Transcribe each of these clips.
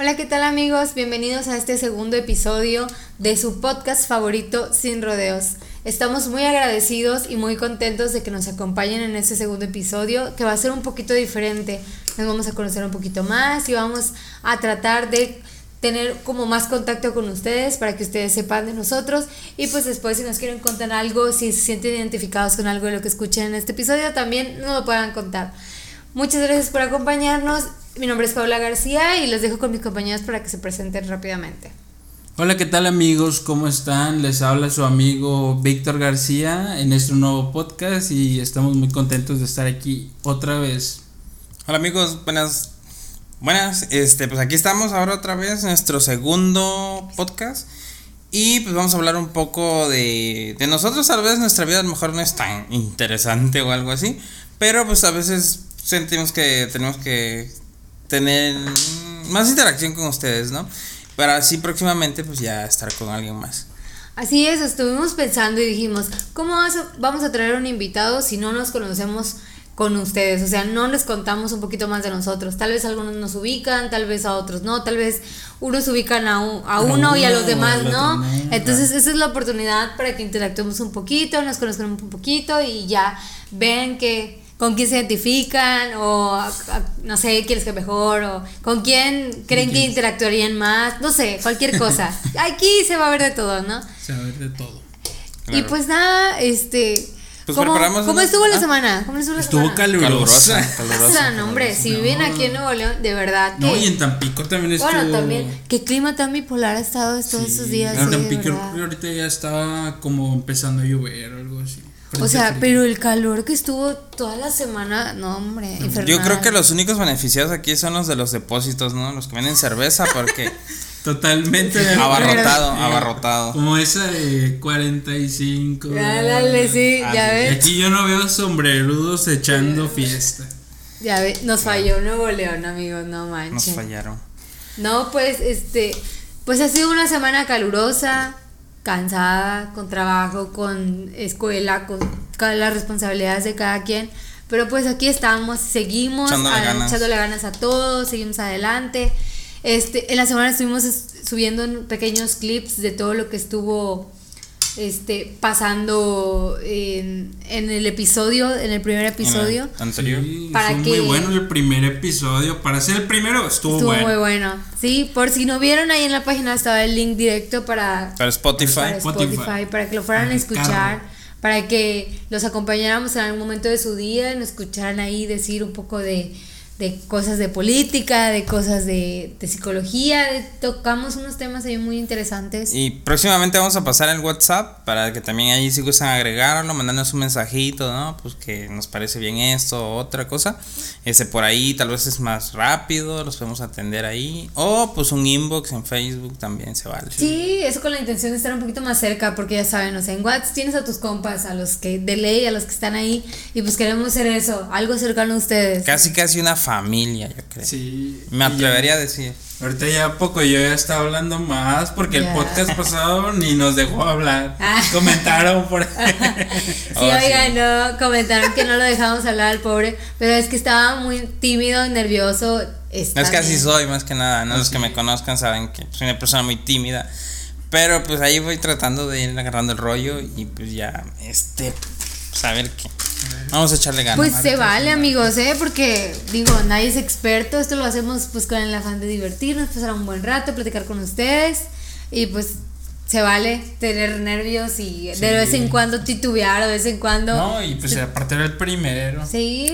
Hola, ¿qué tal amigos? Bienvenidos a este segundo episodio de su podcast favorito Sin Rodeos. Estamos muy agradecidos y muy contentos de que nos acompañen en este segundo episodio, que va a ser un poquito diferente. Nos vamos a conocer un poquito más y vamos a tratar de tener como más contacto con ustedes para que ustedes sepan de nosotros y pues después si nos quieren contar algo, si se sienten identificados con algo de lo que escuchen en este episodio, también nos lo puedan contar. Muchas gracias por acompañarnos mi nombre es Paula García y les dejo con mis compañeros para que se presenten rápidamente. Hola, ¿qué tal amigos? ¿Cómo están? Les habla su amigo Víctor García en este nuevo podcast y estamos muy contentos de estar aquí otra vez. Hola amigos, buenas buenas, este pues aquí estamos ahora otra vez en nuestro segundo podcast y pues vamos a hablar un poco de de nosotros, tal vez nuestra vida a lo mejor no es tan interesante o algo así, pero pues a veces sentimos que tenemos que tener más interacción con ustedes, ¿no? Para así próximamente pues ya estar con alguien más. Así es, estuvimos pensando y dijimos, ¿cómo vamos a traer un invitado si no nos conocemos con ustedes? O sea, no les contamos un poquito más de nosotros. Tal vez algunos nos ubican, tal vez a otros no, tal vez unos ubican a, a uno y a los demás no. Entonces, esa es la oportunidad para que interactuemos un poquito, nos conozcan un poquito y ya ven que con quién se identifican o no sé, quién es que mejor o con quién creen que interactuarían más, no sé, cualquier cosa. Aquí se va a ver de todo, ¿no? Se va a ver de todo. Y pues nada, este pues ¿Cómo, ¿cómo estuvo la semana? ¿Cómo estuvo la estuvo semana? calurosa. Calurosa, no, hombre, si viven aquí en Nuevo León, de verdad que... No, y en Tampico también estuvo... Bueno, también, qué clima tan bipolar ha estado estos esos días. En Tampico ahorita ya estaba como empezando a llover o algo así. O sea, pero el calor que estuvo toda la semana, no, hombre, infernal. Yo creo que los únicos beneficiados aquí son los de los depósitos, ¿no? Los que venden cerveza, porque. Totalmente abarrotado, abarrotado. Como esa de 45. Dale, sí, ya ves. Aquí yo no veo sombrerudos echando fiesta. Ya ves, nos falló Nuevo León, amigos, no manches. Nos fallaron. No, pues, este, pues ha sido una semana calurosa cansada, con trabajo, con escuela, con, las responsabilidades de cada quien. Pero pues aquí estamos, seguimos echándole, ganas. a todos, seguimos adelante. Este, en la semana estuvimos subiendo pequeños clips de todo lo que estuvo este, pasando en, el episodio, en el primer episodio. anterior. para muy bueno el primer episodio. Para ser el primero estuvo, estuvo muy bueno. Sí, por si no vieron ahí en la página estaba el link directo para, para Spotify. Para Spotify, para que lo fueran a escuchar. Para que los acompañáramos en algún momento de su día, nos escucharan ahí decir un poco de, de cosas de política, de cosas de, de psicología, tocamos unos temas ahí muy interesantes. Y próximamente vamos a pasar el WhatsApp para que también ahí si gustan agregarlo, mandarnos un mensajito, ¿no? Pues que nos parece bien esto o otra cosa. Ese por ahí tal vez es más rápido, los podemos atender ahí. O pues un inbox en Facebook también se vale. Sí, eso con la intención de estar un poquito más cerca, porque ya saben, o sea, en WhatsApp tienes a tus compas, a los que de ley, a los que están ahí, y pues queremos hacer eso, algo cercano a ustedes. Casi, casi una familia, yo creo. Sí. Me atrevería a decir. Ahorita ya poco yo ya estaba hablando más porque el podcast pasado ni nos dejó hablar. Ah. Comentaron por ahí. sí, oh, oigan, no, comentaron que no lo dejamos hablar al pobre, pero es que estaba muy tímido, nervioso. es que así soy, más que nada. ¿no? Los que me conozcan saben que soy una persona muy tímida. Pero pues ahí voy tratando de ir agarrando el rollo y pues ya, este, saber pues, qué. Vamos a echarle ganas. Pues se vale, amigos, ¿eh? Porque, digo, nadie es experto. Esto lo hacemos pues con el afán de divertirnos, pasar un buen rato, platicar con ustedes. Y pues se vale tener nervios y de vez en cuando titubear, de vez en cuando. No, y pues aparte era el primero. Sí,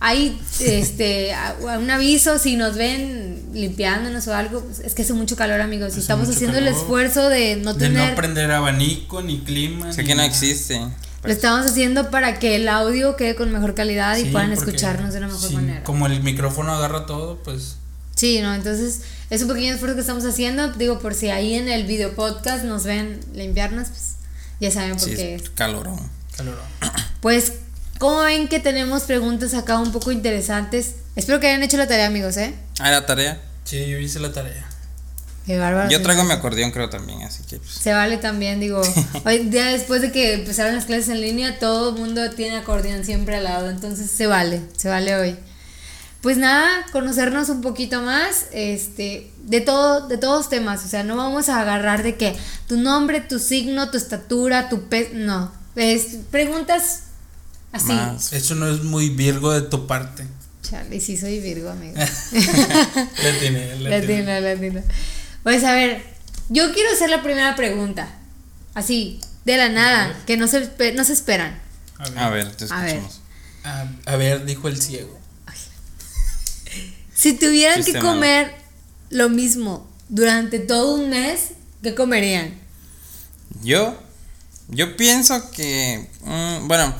hay este un aviso si nos ven limpiándonos o algo pues, es que hace mucho calor amigos y estamos haciendo el esfuerzo de no de tener no prender abanico ni clima sé que no existe lo estamos haciendo para que el audio quede con mejor calidad y puedan escucharnos de una mejor manera. Como el micrófono agarra todo, pues. Sí, ¿no? Entonces es un pequeño esfuerzo que estamos haciendo. Digo, por si ahí en el video podcast nos ven limpiarnos, pues ya saben por qué. Es calorón. Calorón. Pues, ¿cómo ven que tenemos preguntas acá un poco interesantes? Espero que hayan hecho la tarea, amigos, ¿eh? Ah, la tarea. Sí, yo hice la tarea. Yo traigo mi acordeón, creo también, así que. Pues. Se vale también, digo. hoy, ya después de que empezaron las clases en línea, todo el mundo tiene acordeón siempre al lado, entonces se vale, se vale hoy. pues nada, conocernos un poquito más, este, de todo, de todos temas, o sea, no vamos a agarrar de que tu nombre, tu signo, tu estatura, tu peso, no, es preguntas así. Más. Eso no es muy virgo de tu parte. Chale, sí soy Virgo, amigo. Le tiene, le tiene. Latino, latino. Pues a ver, yo quiero hacer la primera pregunta, así, de la nada, que no se, no se esperan. A ver. A ver, te A ver. escuchamos. A, a ver, dijo el ciego. Si tuvieran que comer lo mismo durante todo un mes, ¿qué comerían? Yo, yo pienso que, mm, bueno,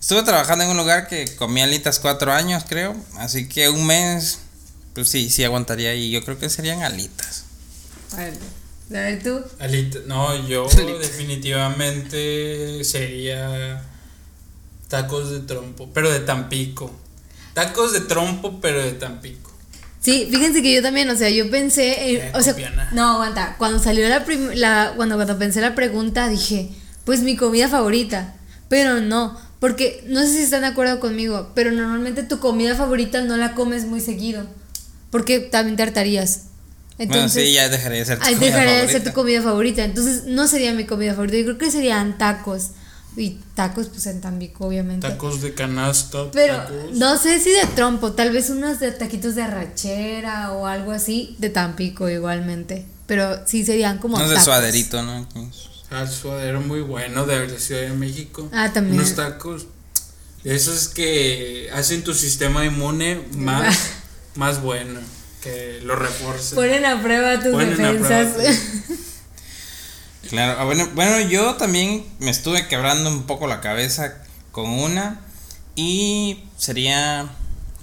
estuve trabajando en un lugar que comía alitas cuatro años, creo, así que un mes, pues sí, sí aguantaría y yo creo que serían alitas. A ver, a ver tú. Alita, no, yo definitivamente sería tacos de trompo, pero de Tampico. Tacos de trompo, pero de Tampico. Sí, fíjense que yo también, o sea, yo pensé, eh, Eh, o sea, no, aguanta, cuando salió la, prim- la cuando, cuando pensé la pregunta dije, pues mi comida favorita, pero no, porque no sé si están de acuerdo conmigo, pero normalmente tu comida favorita no la comes muy seguido, porque también te hartarías. Bueno, Entonces, sí, ya dejaría de ser tu Ahí comida dejaría de ser favorita. tu comida favorita. Entonces, no sería mi comida favorita. Yo creo que serían tacos. Y tacos, pues en Tampico, obviamente. Tacos de canasta. Pero tacos. no sé si de trompo, tal vez unos de taquitos de arrachera o algo así, de Tampico igualmente. Pero sí serían como. No es de suaderito, ¿no? Ah, suadero muy bueno de la Ciudad de México. Ah, también. Unos tacos. Esos que hacen tu sistema inmune más, más bueno. Que lo refuerza. Ponen a prueba tus Ponen a defensas. prueba, sí. Claro, ah, bueno, bueno, yo también me estuve quebrando un poco la cabeza con una y sería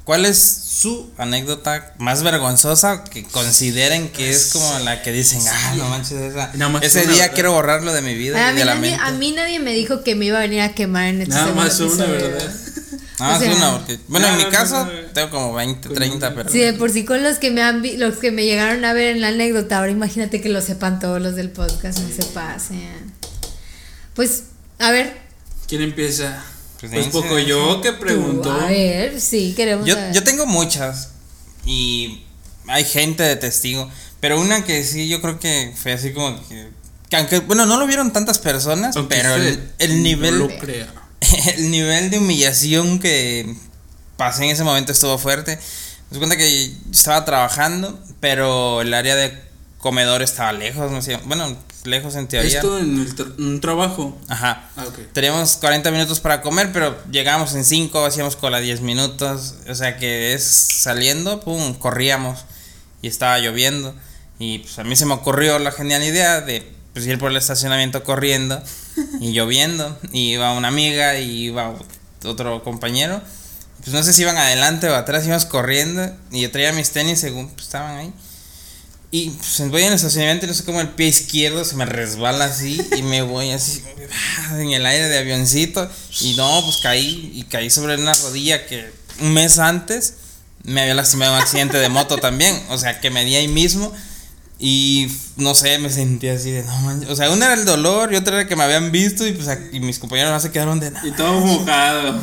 ¿cuál es su anécdota más vergonzosa que consideren que es como la que dicen, ah, no manches, esa- ese día ¿verdad? quiero borrarlo de mi vida a, y mí de la nadie, mente? a mí nadie me dijo que me iba a venir a quemar en este Nada más una. ¿verdad? Nada más o sea, una, porque, bueno, en no, mi no, caso no. tengo como 20, Con 30, una. pero Sí, de por sí con los que me han vi- los que me llegaron a ver en la anécdota, ahora imagínate que lo sepan todos los del podcast, no se pasen. Pues, a ver, ¿Quién empieza? Pues Pues, poco yo que tú, preguntó. a ver, sí, queremos Yo, saber. yo tengo muchas y hay gente de testigo, pero una que sí yo creo que fue así como que, que aunque, bueno, no lo vieron tantas personas, Aunque pero el, el nivel, No lo crea. el nivel de humillación que pasé en ese momento estuvo fuerte. Me cuenta que estaba trabajando, pero el área de comedor estaba lejos, no sé, bueno, lejos en teoría. Esto en el tra- un trabajo. Ajá. Ah, ok. Teníamos 40 minutos para comer, pero llegamos en 5, hacíamos cola 10 minutos. O sea que es saliendo, pum, corríamos. Y estaba lloviendo. Y pues a mí se me ocurrió la genial idea de pues, ir por el estacionamiento corriendo y lloviendo. Y iba una amiga y iba otro compañero. Pues no sé si iban adelante o atrás, íbamos corriendo. Y yo traía mis tenis según pues, estaban ahí. Y pues voy en el estacionamiento y no sé cómo el pie izquierdo se me resbala así y me voy así en el aire de avioncito y no, pues caí y caí sobre una rodilla que un mes antes me había lastimado un accidente de moto también, o sea que me di ahí mismo y no sé, me sentí así de no manches, o sea, una era el dolor y otra era que me habían visto y pues y mis compañeros no se quedaron de nada. Y todo mojado.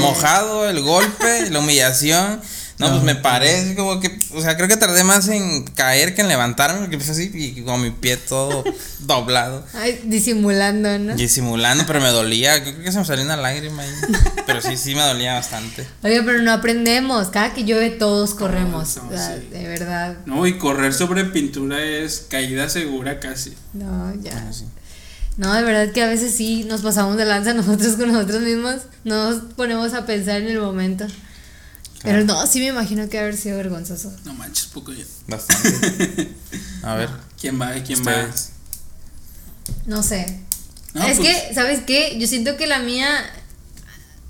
Mojado, el golpe, la humillación. No, pues me así como que, o sea, creo que tardé más en caer que en levantarme, porque pues así, y con mi pie todo doblado, Ay, disimulando, ¿no? y simulando, pero me dolía, creo que se me salió una lágrima ahí, pero sí, sí me dolía bastante. Oye, pero no aprendemos. Cada que llueve todos corremos. no, o sea, sí. De verdad. No, y correr sobre pintura es caída segura casi. No, ya. Bueno, sí. No, de verdad que a veces sí nos pasamos de lanza nosotros con nosotros mismos. No nos ponemos a pensar en el momento. Pero no, sí me imagino que haber sido vergonzoso. No manches, poco ya. Bastante. A ver, ¿Quién va? ¿Quién va? No sé. No, es pues- que, ¿sabes qué? Yo siento que la mía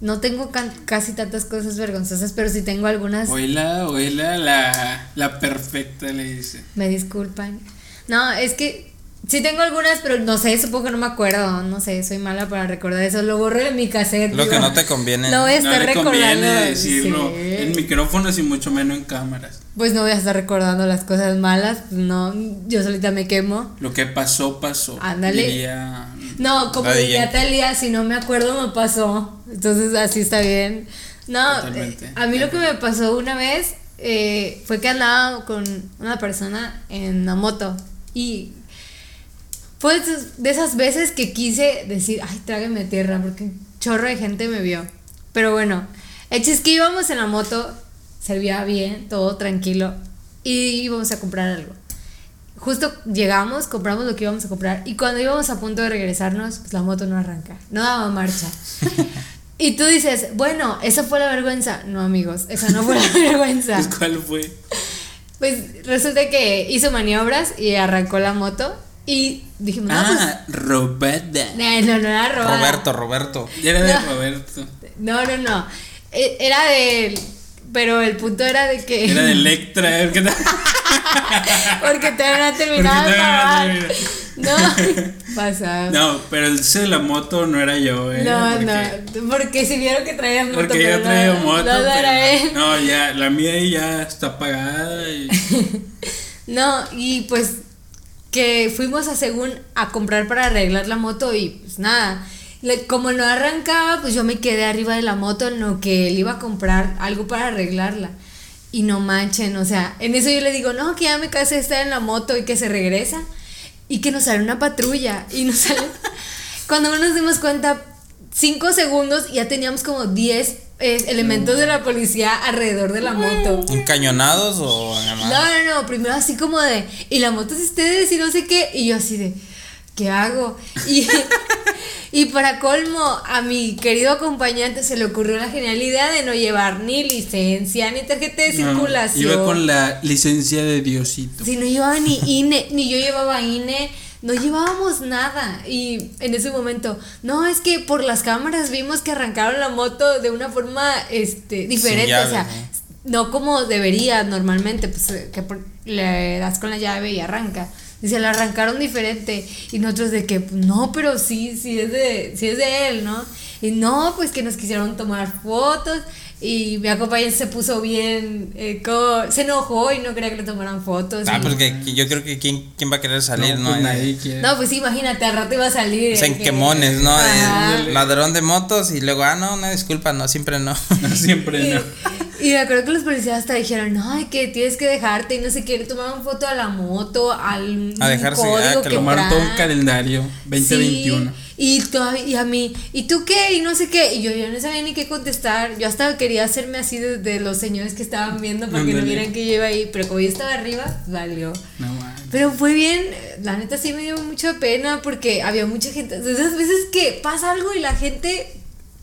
no tengo casi tantas cosas vergonzosas, pero sí tengo algunas. Oíla, oíla, la, la perfecta le dice. Me disculpan. No, es que sí tengo algunas, pero no sé, supongo que no me acuerdo. No sé, soy mala para recordar eso. Lo borré de mi cassette. Lo que no te conviene. Lo voy a No estar conviene recordando. decirlo sí. en micrófonos y mucho menos en cámaras. Pues no voy a estar recordando las cosas malas. No, yo solita me quemo. Lo que pasó, pasó. Ándale. Diría- No, como diría. Talia, si no me acuerdo, me pasó. Entonces así está bien. No, Totalmente. eh, a mí lo que me pasó una vez eh, fue que andaba con una persona en una moto y fue de esas- veces que quise decir, ay, trágame tierra, porque un chorro de gente me vio. Pero bueno, el chiste es que íbamos en la moto, servía bien, todo tranquilo, y íbamos a comprar algo. Justo llegamos, compramos lo que íbamos a comprar, y cuando íbamos a punto de regresarnos, pues la moto no arranca, no daba marcha. Y tú dices, bueno, esa fue la vergüenza. No, amigos, esa no fue la vergüenza. ¿Cuál fue? Pues resulta que hizo maniobras y arrancó la moto. Y dijimos, no, Ah, Roberta. pues. No, no, no era robada. Roberto, Roberto. Era de No. Roberto. No, no, no. E- Era de. Pero el punto era de que. Era de Electra. Porque todavía no terminaba de Porque todavía no acabar. No, pasa. No, No, pero el de la moto no era yo, eh. no, porque, Porque si vieron que traía moto. Porque yo traía no, moto. No, no era él. no, ya, la mía ya está apagada. Y, No, y pues que fuimos a según a comprar para arreglar la moto y pues nada. Le- Como no arrancaba, pues yo me quedé arriba de la moto en lo que él iba a comprar algo para arreglarla. Y no manchen, o sea, en eso yo le digo, no, que ya me cansé de estar en la moto y que se regresa. Y que nos sale una patrulla. Y nos sale. Cuando no nos dimos cuenta, cinco segundos y ya teníamos como 10 eh, elementos de la policía alrededor de la moto. ¿Encañonados o nada más? No, no, no, primero así como de, y la moto es de ustedes y no sé qué, y yo así de, ¿qué hago? Y, y para colmo, a mi querido acompañante se le ocurrió la genial idea de no llevar ni licencia, ni tarjeta de no, circulación. iba con la licencia de Diosito. Si no llevaba ni INE, ni yo llevaba INE, no llevábamos nada. Y en ese momento, no, es que por las cámaras vimos que arrancaron la moto de una forma este, diferente. o sea, no como debería normalmente, pues eh, que por- le das con la llave y arranca. Dice, la arrancaron diferente. Y nosotros de que, no, pero sí, sí es de, sí es de él, ¿no? Y no, pues que nos quisieron tomar fotos. Y mi acompañante se puso bien, eh, como- se enojó y no quería que le tomaran fotos. Ah, y- porque que yo creo que quién, quién va a querer salir, ¿no? pues nadie quiere. No, pues imagínate, al rato iba a salir. Es eh, en que- quemones, ¿no? Ladrón de motos y luego, ah, no, una disculpa, no, siempre no. No, siempre no. Y, me acuerdo que los policías hasta dijeron, no, ay, que tienes que dejarte y no sé qué, le tomaron foto a la moto, al A dejarse, ah, código que que lo Tomaron todo un calendario 2021. Sí, y, todavía, y a mí, ¿y tú qué? Y no sé qué. Y yo, yo no sabía ni qué contestar. Yo hasta quería hacerme así de, de los señores que estaban viendo para que no vieran que yo iba ahí. Pero como yo estaba arriba, valió. No mames. Pero fue bien, la neta sí me dio mucha pena porque había mucha gente. De esas veces que pasa algo y la gente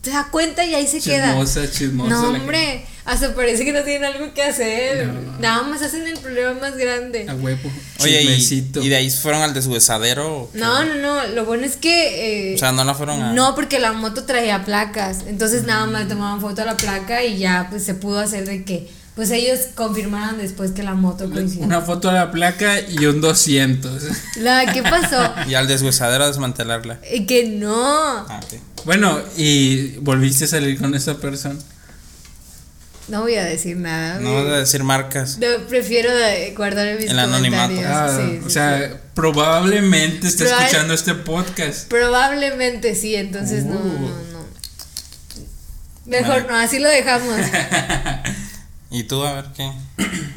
se da cuenta y ahí se queda. Chismosa, chismosa. No, hombre, hasta parece que no tienen algo que hacer. No. Nada más hacen el problema más grande. A huevo. Oye, y, y de ahí fueron al deshuesadero. o qué? No, no, no. Lo bueno es que. eh, O sea, no la fueron a. no, porque la moto traía placas. Entonces nada más le tomaban foto a la placa y ya pues se pudo hacer de que. Pues ellos confirmaron después que la moto coincidió. Una foto a la placa y un 200. La, ¿Qué pasó? Y al deshuesadero a desmantelarla. Eh, que no. Ah. Bueno, y volviste a salir con esa persona. No voy a decir nada. No vas a decir marcas. No, prefiero guardar mis El anonimato. Ah, Sí, o sí, sea, sí. probablemente esté Probable- escuchando este podcast. Probablemente sí, entonces no, Uh. no, no. Mejor no, así lo dejamos. Y tú, a ver qué.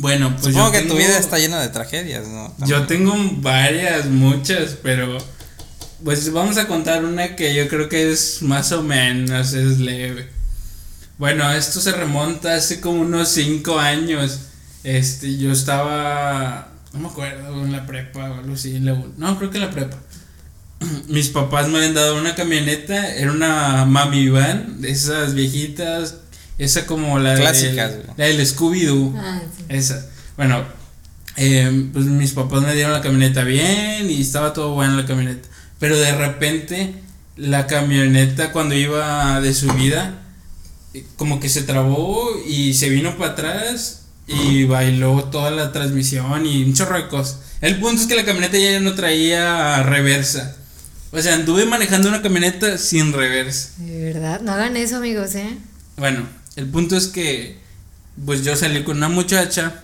Bueno, pues Supongo yo que tengo, tu vida está llena de tragedias, ¿no? Yo tengo varias, muchas, pero pues vamos a contar una que yo creo que es más o menos, es leve. Bueno, esto se remonta hace como unos cinco años. Este, yo estaba, no me acuerdo, en la prepa o algo así, en la U- no, creo que en la prepa. Mis papás me habían dado una camioneta, era una mami van, de esas viejitas, esa como la Clásicas, del, güey. la del Scooby-Doo. Ah, sí. Esa. Bueno, eh, pues mis papás me dieron la camioneta bien y estaba todo bueno la camioneta. Pero de repente la camioneta cuando iba de subida como que se trabó y se vino para atrás y bailó toda la transmisión y un chorro de cosas. El punto es que la camioneta ya no traía reversa. O sea, anduve manejando una camioneta sin reversa. De verdad, no hagan eso, amigos, ¿eh? Bueno, el punto es que pues yo salí con una muchacha,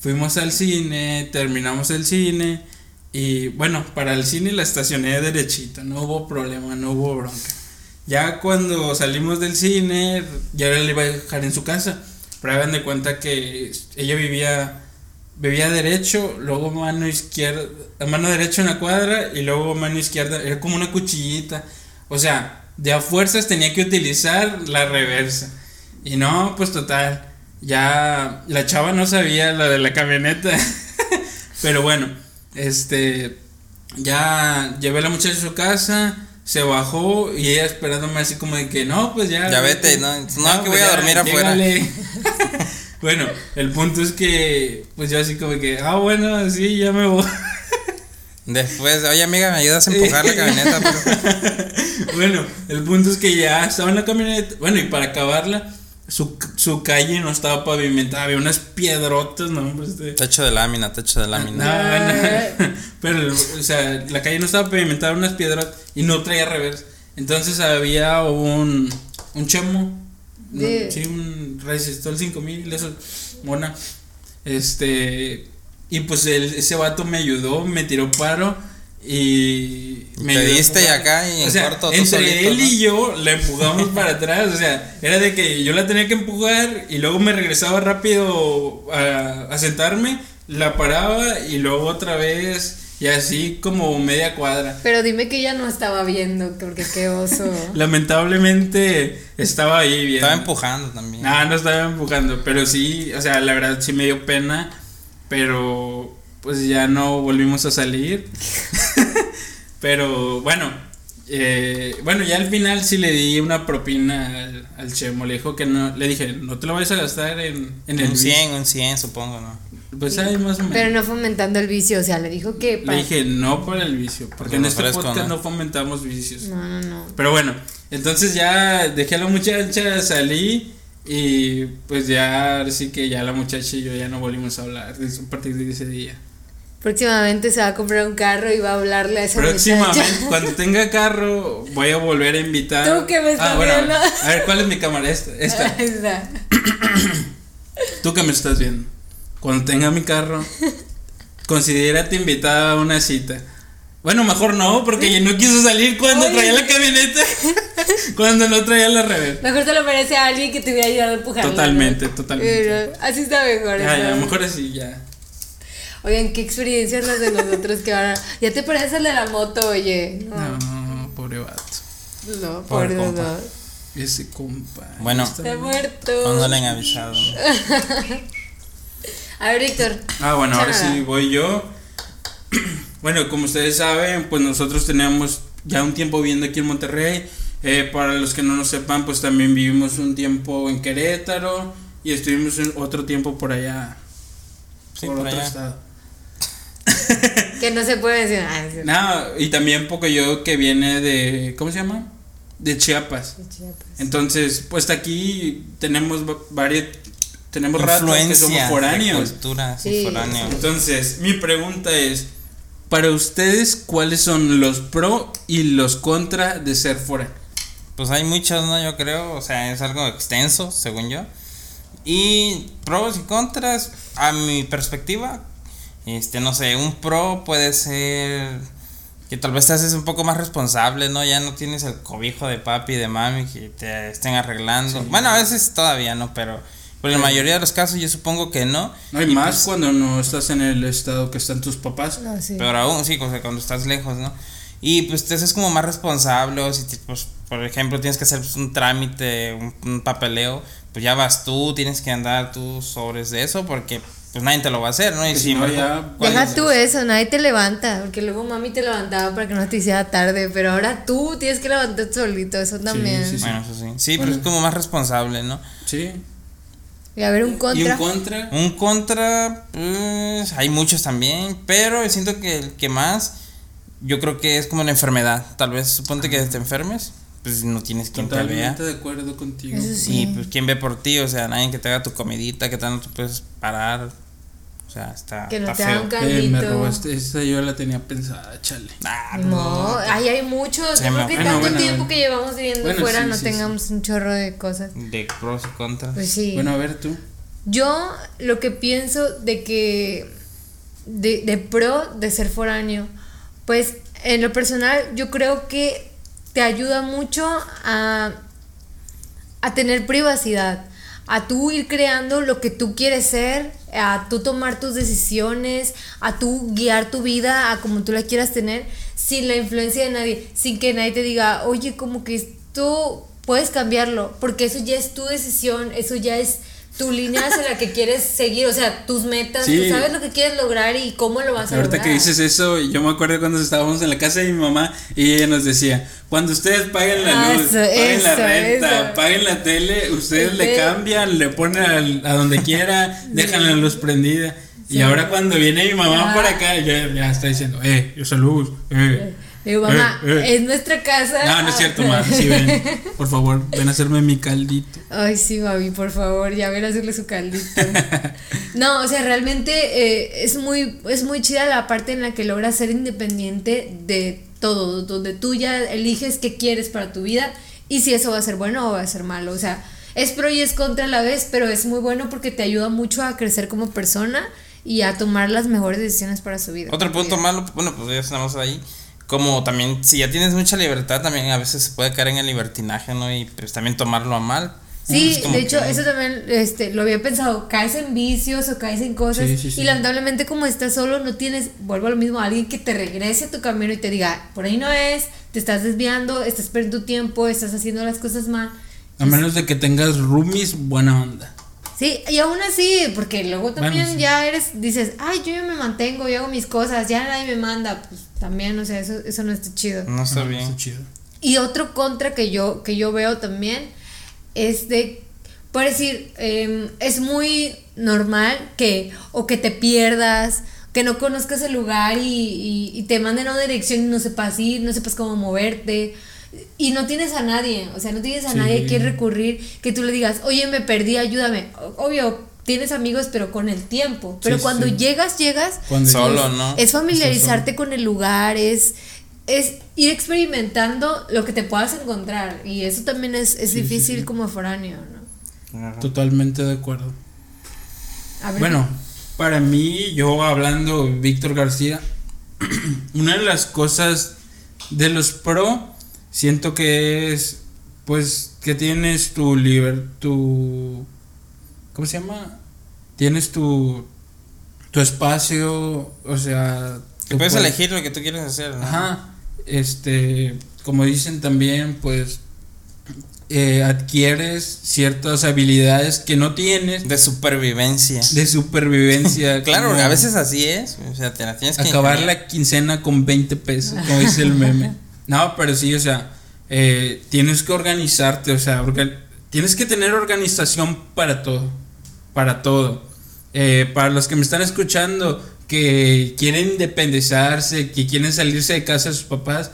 fuimos al cine, terminamos el cine y bueno, para el cine la estacioné derechito, no hubo problema, no hubo bronca. Ya cuando salimos del cine, ya le iba a dejar en su casa. Pero hagan de cuenta que ella vivía vivía derecho, luego mano izquierda, mano derecha en la cuadra y luego mano izquierda, era como una cuchillita. O sea, de a fuerzas tenía que utilizar la reversa. Y no, pues total, ya la chava no sabía lo de la camioneta. Pero bueno, este, ya llevé a la muchacha a su casa, se bajó y ella esperándome así como de que no, pues ya. Ya vete, no, no, que voy pues a ya, dormir afuera. bueno, el punto es que, pues yo así como que, ah, bueno, sí, ya me voy. Después, oye amiga, ¿me ayudas a empujar la camioneta? por favor?" bueno, el punto es que ya estaba en la camioneta. Bueno, y para acabarla, su, su calle no estaba pavimentada, había unas piedrotas, no, hombre, este. Techo de lámina, techo de lámina. No, bueno, pero, o sea, la calle no estaba pavimentada, unas piedras y no traía reversa. Entonces había un, un chemo, no, De- sí, un resistor 5000, eso, mona. Este, y pues el, ese vato me ayudó, me tiró paro y me te diste acá y en o sea, corto tú entre solito, él ¿no? y yo la empujamos para atrás, o sea, era de que yo la tenía que empujar y luego me regresaba rápido a, a sentarme, la paraba y luego otra vez y así como media cuadra. Pero dime que ella no estaba viendo, porque qué oso. Lamentablemente estaba ahí bien. Estaba empujando también. No, no estaba empujando, pero sí, o sea, la verdad sí me dio pena, pero pues ya no volvimos a salir. pero bueno, eh, bueno, ya al final sí le di una propina al, al chemo, le dijo que no, le dije, no te lo vayas a gastar en, en el un vicio". 100, un 100 supongo, ¿no? Pues ahí más o menos. Pero no fomentando el vicio, o sea, le dijo que. Le dije, no por el vicio, porque en este podcast ¿no? no fomentamos vicios. No, no, no. Pero bueno, entonces ya dejé a la muchacha, salí y pues ya, sí que ya la muchacha y yo ya no volvimos a hablar a partir de ese día. Próximamente se va a comprar un carro y va a hablarle a esa Próximamente, muchacha. cuando tenga carro, voy a volver a invitar. Tú que me estás ah, bueno, viendo. A ver, ¿cuál es mi cámara? Esta, esta. Está. Tú que me estás viendo. Cuando tenga mi carro, considérate invitada a una cita. Bueno, mejor no, porque ella no quiso salir cuando Oye. traía la camioneta. cuando no traía la reversa. Mejor te lo merece a alguien que te hubiera ayudado a empujar. Totalmente, totalmente. Pero así está mejor. Ya, ya, a ¿no? lo mejor así, ya. Oigan, qué experiencias las de nosotros que ahora. Ya te pareces al de la moto, oye. No, No, pobre vato. no, Pobre por Dios, compa. no. Ese compa. Bueno. Está- muerto. No le han avisado. A ver, Víctor. Ah, bueno, ahora sí voy yo. Bueno, como ustedes saben, pues nosotros teníamos ya un tiempo viviendo aquí en Monterrey. Eh, para los que no nos sepan, pues también vivimos un tiempo en Querétaro y estuvimos otro tiempo por allá, Sí, por, por otro allá. estado. Que no se puede decir. Ah. No, y también poco yo que viene de, ¿cómo se llama? De Chiapas. Entonces, pues aquí tenemos va- varios, tenemos rato que somos de foráneos. cultura, sí, Sí. foráneo. Entonces, mi pregunta es, para ustedes, ¿cuáles son los pro y los contra de ser foráneo? Pues hay muchos, ¿no? Yo creo, o sea, es algo extenso, según yo. Y pros y contras, a mi perspectiva, este, no sé, un pro puede ser que tal vez te haces un poco más responsable, ¿no? Ya no tienes el cobijo de papi y de mami que te estén arreglando. Sí. Bueno, a veces todavía, ¿no? Pero por la mayoría de los casos yo supongo que no. No hay Y más pues, cuando no estás en el estado que están tus papás. No, sí. Pero aún, sí, o sea, cuando estás lejos, ¿no? Y pues te haces como más responsable, o si, te- pues, por ejemplo, tienes que hacer pues, un trámite, un, un papeleo, pues ya vas tú, tienes que andar tú sobres de eso, porque pues nadie te lo va a hacer, ¿no? Y Que si no, ya- Deja tú eso, nadie te levanta, porque luego mami te levantaba para que no te hiciera tarde, pero ahora tú tienes que levantarte solito, eso también. sí, sí. Bueno, eso sí. Sí, Bueno. pero es como más responsable, ¿no? Sí. Y a ver un ¿Y contra. un contra? Un contra, pues hay muchos también, pero siento que el que más, yo creo que es como la enfermedad. Tal vez suponte que te enfermes, pues no tienes quien te vea. Totalmente de acuerdo contigo. Eso Sí, Sí. pues quién ve por ti, o sea, nadie que te haga tu comidita, que tal no te puedes parar. O sea, está, Que no está te haga feo. un Eh, me caldito. robaste, esa yo la tenía pensada, chale. Ah, No, ahí hay muchos. Sí, Yo me- creo que bueno, tanto bueno, tiempo bueno. que llevamos viviendo Bueno, fuera sí, no sí, tengamos un chorro de cosas. De pros y contras. Pues sí. Bueno, a ver tú. Yo lo que pienso de que de, de pro de ser foráneo, pues en lo personal yo creo que te ayuda mucho a, a tener privacidad, a tú ir creando lo que tú quieres ser, a tú tomar tus decisiones, a tú guiar tu vida a como tú la quieras tener, sin la influencia de nadie, sin que nadie te diga, oye, como que tú puedes cambiarlo, porque eso ya es tu decisión, eso ya es tu línea hacia la que quieres seguir, o sea, tus metas, Sí. tú sabes lo que quieres lograr y cómo lo vas a Ahorita lograr. que dices eso, yo me acuerdo cuando estábamos en la casa de mi mamá y ella nos decía, cuando ustedes paguen la Ah, luz, eso, paguen la renta, eso. paguen la tele, ustedes le cambian, le ponen a donde quiera, dejan la luz prendida. Y ahora cuando viene mi mamá Ah. por acá, ya, ya está diciendo, eh, yo luz, eh. Digo, mamá, eh, eh". es nuestra casa. No, no es cierto, ma, sí ven, por favor, ven a hacerme mi caldito. Ay, sí, mami, por favor, ya ven a hacerle su caldito. No, o sea, realmente eh, es, muy, es muy chida la parte en la que logras ser independiente de todo, donde tú ya eliges qué quieres para tu vida y si eso va a ser bueno o va a ser malo. O sea, es pro y es contra a la vez, pero es muy bueno porque te ayuda mucho a crecer como persona y a tomar las mejores decisiones para su vida. Otro punto malo, bueno, pues ya estamos ahí. Como también, si ya tienes mucha libertad, también a veces se puede caer en el libertinaje, ¿no? Y pues también tomarlo a mal. Sí, de hecho, que- eso también este, lo había pensado. Caes en vicios o caes en cosas. Sí, sí, sí. Y lamentablemente, como estás solo, no tienes, vuelvo a lo mismo, alguien que te regrese a tu camino y te diga, por ahí no es, te estás desviando, estás perdiendo tiempo, estás haciendo las cosas mal. A menos de que tengas roomies, buena onda. Sí, y aún así, porque luego también Bueno, sí. ya eres, dices, ay, yo ya me mantengo, yo hago mis cosas, ya nadie me manda. Pues también, o sea, eso, eso no está chido. No está No, bien. está chido. Y otro contra que yo, que yo veo también es de, por decir, em, es muy normal que o que te pierdas, que no conozcas el lugar y, y- y te manden a una dirección y no sepas ir, no sepas cómo moverte. Y no tienes a nadie, o sea, no tienes a Sí. nadie a quien recurrir, que tú le digas, oye, me perdí, ayúdame. Obvio, tienes amigos, pero con el tiempo. Pero Sí, cuando sí. llegas, llegas Cuando Solo, ¿no? es familiarizarte con el lugar, es, es ir experimentando lo que te puedas encontrar. Y eso también es, es Sí, sí, difícil sí. como foráneo, ¿no? Ajá. Totalmente de acuerdo. A ver, Bueno, para mí, yo hablando Víctor García, una de las cosas de los pro, siento que es, pues, que tienes tu liber, tu, ¿cómo se llama? Tienes tu, tu espacio, o sea... Que puedes puedes- elegir lo que tú quieres hacer, ¿no? Ajá, este, como dicen también, pues, eh, adquieres ciertas habilidades que no tienes De supervivencia. de supervivencia. Claro, a veces así es. O sea, te la tienes que. Acabar la quincena con 20 pesos, como dice el meme. No, pero sí, o sea, eh, tienes que organizarte, o sea, tienes que tener organización para todo, para todo. Eh, para los que me están escuchando, que quieren independizarse, que quieren salirse de casa de sus papás,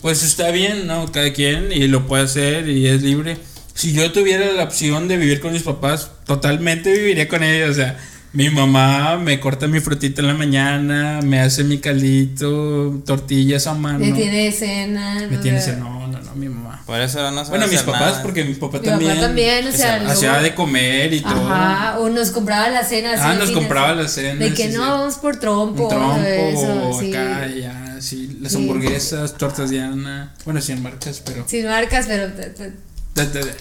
pues está bien, ¿no? Cada quien y lo puede hacer y es libre. Si yo tuviera la opción de vivir con mis papás, totalmente viviría con ellos. O sea, mi mamá me corta mi frutita en la mañana, me hace mi caldito, tortillas a mano. me tiene escena. Me no tiene ese- no, no, no, mi mamá. Por eso no Bueno, mis papás, nada. porque mi papá Mi papá también. también, o sea, luego- hacía de comer y todo. Ajá, o nos compraba la cena. así Ah, nos compraba la cena. De que sí, no, sí. vamos por trompo. Un trompo, eso, sí. acá, ya, sí, las Sí. hamburguesas, tortas de Ana. Bueno, sin marcas, pero. Sin marcas, pero.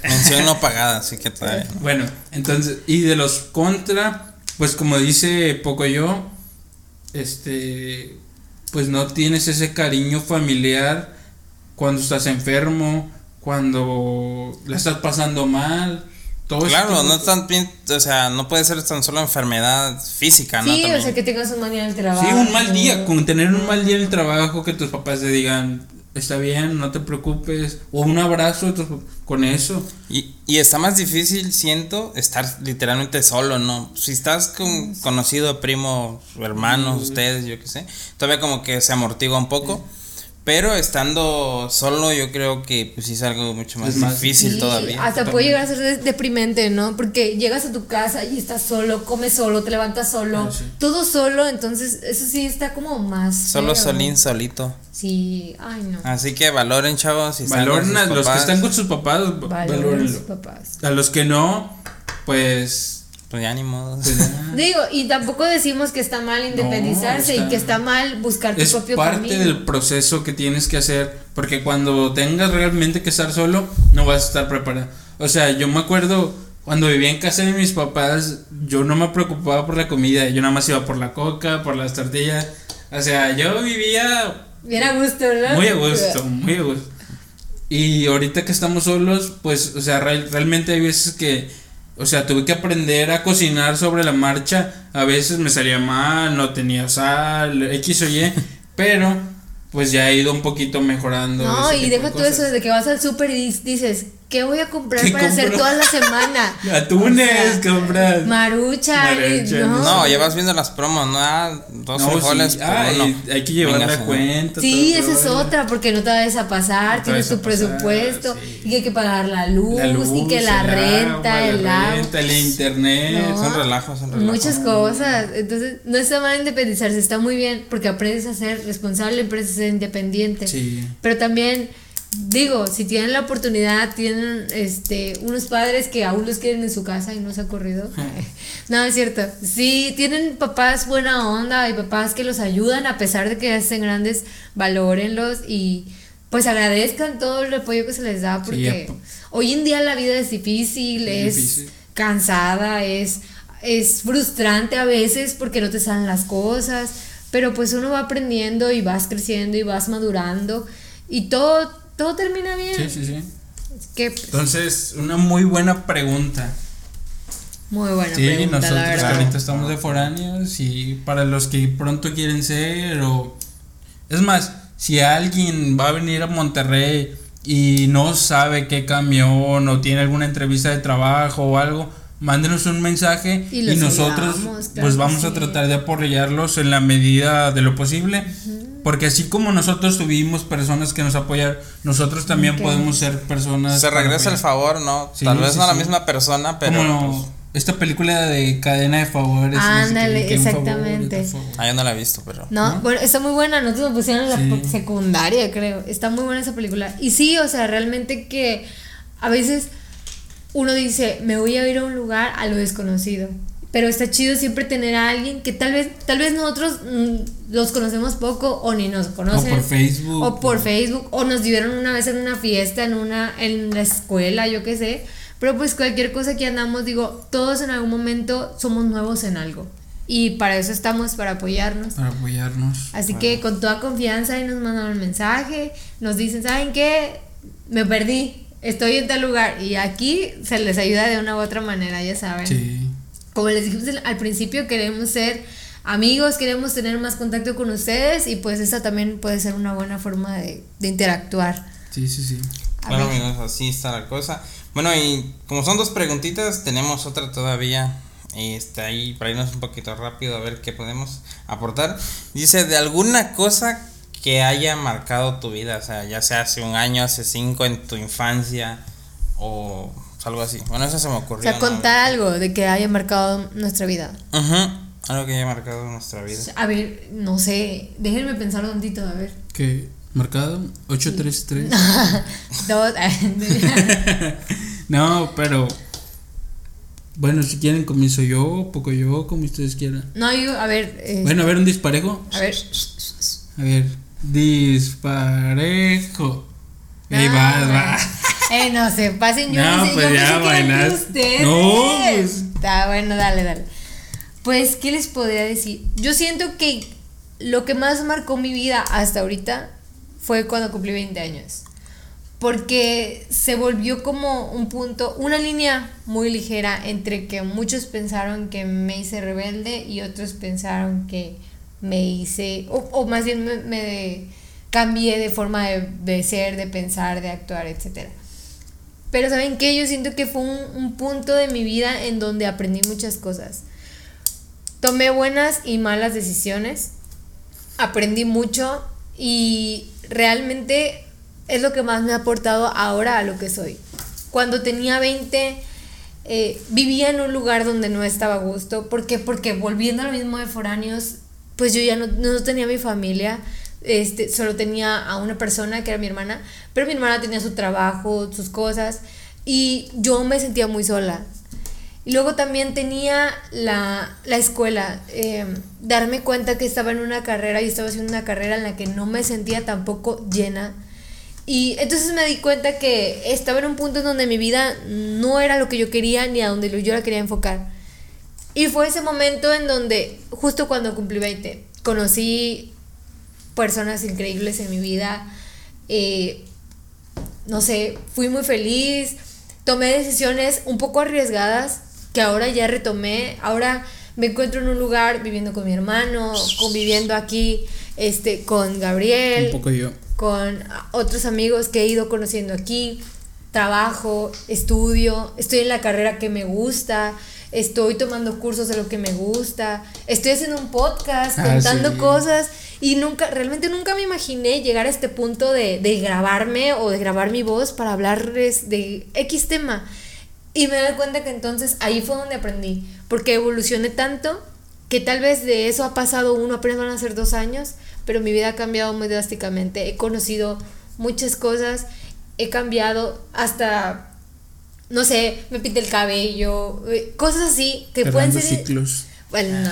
Mención no pagada, así que todavía. no. Bueno, entonces, y de los contra, pues como dice poco yo, este, pues no tienes ese cariño familiar cuando estás enfermo, cuando la estás pasando mal, todo eso. Claro, no tan bien, o sea, no puede ser tan solo enfermedad física, ¿no? Sí, o sea, que tengas un mal día en el trabajo. Sí, un mal día, con tener un mal día en el trabajo, que tus papás te digan, está bien, no te preocupes, o un abrazo de tus- con eso. Y, y está más difícil, siento, estar literalmente solo, ¿no? Si estás con conocido, primo, hermanos, ustedes, yo qué sé, todavía como que se amortigua un poco. Pero estando solo, yo creo que pues sí es algo mucho más, difícil Sí, todavía. Hasta puede llegar a ser de- deprimente, ¿no? Porque llegas a tu casa y estás solo, comes solo, te levantas solo, Ah, sí. todo solo, entonces eso sí está como más. Solo feo. solín, solito. Sí, ay no. Así que valoren, chavos. Si Valoren a los que están con sus papás, Valoren a valórenlo. sus papás. A los que no, pues Pues ya ni modo. Pues ya. Digo, y tampoco decimos que está mal independizarse está- y que está mal buscar tu es propio parte camino. del proceso que tienes que hacer porque cuando tengas realmente que estar solo no vas a estar preparado o sea yo me acuerdo cuando vivía en casa de mis papás yo no me preocupaba por la comida yo nada más iba por la coca por las tortillas o sea yo vivía Bien a gusto, ¿verdad? muy a gusto muy a gusto y ahorita que estamos solos pues o sea real- realmente hay veces que o sea tuve que aprender a cocinar sobre la marcha a veces me salía mal no tenía sal x o y pero pues ya he ido un poquito mejorando No, y deja de todo eso cosas. de que vas al súper y dices, ¿qué voy a comprar ¿Qué para hacer toda la semana? atunes O sea, compras Marucha, Maruchan. no. No, ya vas viendo las promos, ¿no? Ah, dos No, frijoles sí. Ah, hay que llevar la cuenta Sí, todo esa es otra, porque no te vayas a pasar, No tienes tu presupuesto, sí. y que hay que pagar la luz, La luz, y que la el renta, agua, el la agua. renta, el internet No. Son relajos, son relajos. Muchas cosas. Entonces, no está mal independizarse, está muy bien, porque aprendes a ser responsable, aprendes a ser independiente. sí Pero también, digo, si tienen la oportunidad, tienen este unos padres que aún los quieren en su casa y no se ha corrido. no, es cierto. Sí, tienen papás buena onda y papás que los ayudan a pesar de que ya estén grandes, valórenlos y pues agradezcan todo el apoyo que se les da porque hoy en día la vida es difícil, Es es difícil. cansada, es es frustrante a veces porque no te salen las cosas, pero pues uno va aprendiendo y vas creciendo y vas madurando y todo todo termina bien. sí sí sí. Que pues, entonces una muy buena pregunta. Muy buena Sí, pregunta, nosotros la ahorita estamos de foráneos y para los que pronto quieren ser o... Es más, si alguien va a venir a Monterrey y no sabe qué camión o tiene alguna entrevista de trabajo o algo, mándenos un mensaje Y nosotros ayudamos, claro pues vamos a tratar de apoyarlos en la medida de lo posible. Porque así como nosotros tuvimos personas que nos apoyaron, nosotros también podemos ser personas... Se regresa el favor, ¿no? Sí, Tal vez sí, no la misma persona, pero Como pues, esta película de cadena de favores. no sé Ándale, un favor, exactamente. favor. ah, yo no la he visto, pero. No, ¿No? bueno, está muy buena, nosotros nos pusieron en la secundaria, creo. Está muy buena esa película. Y sí, o sea, realmente que a veces uno dice, me voy a ir a un lugar a lo desconocido. Pero está chido siempre tener a alguien que tal vez, tal vez nosotros mm, los conocemos poco o ni nos conocen. O por Facebook. O por Facebook. O nos vieron una vez en una fiesta, en una, en la escuela, yo qué sé. Pero pues cualquier cosa que andamos, digo, todos en algún momento somos nuevos en algo. Y para eso estamos, para apoyarnos. Para apoyarnos. Así que con toda confianza ahí nos mandan un mensaje, nos dicen, ¿saben qué? Me perdí, estoy en tal lugar y aquí se les ayuda de una u otra manera, ya saben. Sí. Como les dijimos al- principio, queremos ser amigos, queremos tener más contacto con ustedes y pues esa también puede ser una buena forma de, de interactuar. Sí, sí, sí. A ver. amigos, así está la cosa. Bueno, y como son dos preguntitas, tenemos otra todavía. Este, ahí para irnos un poquito rápido a ver qué podemos aportar. Dice, de alguna cosa que haya marcado tu vida, o sea, ya sea hace un año, hace cinco, en tu infancia o algo así. Bueno, eso se me O ocurrió. sea, ¿no? contar algo de que haya marcado nuestra vida. Ujú, Algo que haya marcado nuestra vida. A ver, no sé, déjenme pensar un tantito, a ver. ¿Qué? ¿Marcado? 833. Dos, no, pero. Bueno, si quieren, comienzo yo, poco yo, como ustedes quieran. no, yo, a ver, eh, Bueno, a ver, un disparejo. a ver. A ver, disparejo. Ahí Ah, va, va. Eh, no sé, pasen yo. No, pues yo ya. No, pues. Está bueno, dale, dale. Pues, ¿qué les podría decir? Yo siento que lo que más marcó mi vida hasta ahorita fue cuando cumplí 20 años. Porque se volvió como un punto, una línea muy ligera entre que muchos pensaron que me hice rebelde y otros pensaron que me hice, o, o más bien me, cambié de forma de, de ser, de pensar, de actuar, etc. Pero ¿saben qué? Yo siento que fue un, un punto de mi vida en donde aprendí muchas cosas. Tomé buenas y malas decisiones, aprendí mucho y realmente es lo que más me ha aportado ahora a lo que soy. Cuando tenía 20, eh, vivía en un lugar donde no estaba a gusto. ¿Por qué? Porque volviendo a lo mismo de foráneos, pues yo ya no, no tenía mi familia, este, solo tenía a una persona que era mi hermana, pero mi hermana tenía su trabajo, sus cosas, y yo me sentía muy sola. Y luego también tenía la, la escuela, eh, darme cuenta que estaba en una carrera y estaba haciendo una carrera en la que no me sentía tampoco llena. Y entonces me di cuenta que estaba en un punto en donde mi vida no era lo que yo quería ni a donde yo la quería enfocar. Y fue ese momento en donde, justo cuando cumplí 20, conocí personas increíbles en mi vida. Eh, no sé, fui muy feliz, tomé decisiones un poco arriesgadas que ahora ya retomé. Ahora me encuentro en un lugar viviendo con mi hermano, conviviendo aquí este, con Gabriel. Un poco yo. Con otros amigos que he ido conociendo aquí. Trabajo, estudio, estoy en la carrera que me gusta, estoy tomando cursos de lo que me gusta, estoy haciendo un podcast, Ah, contando sí. cosas y nunca, realmente nunca me imaginé llegar a este punto de, de grabarme o de grabar mi voz para hablarles de X tema. Y me doy cuenta que entonces ahí fue donde aprendí, porque evolucioné tanto que tal vez de eso ha pasado uno, apenas van a ser dos años, pero mi vida ha cambiado muy drásticamente. He conocido muchas cosas, he cambiado hasta, no sé, me pinté el cabello, eh, cosas así que pueden Cerrando ser... ciclos. Bueno, no.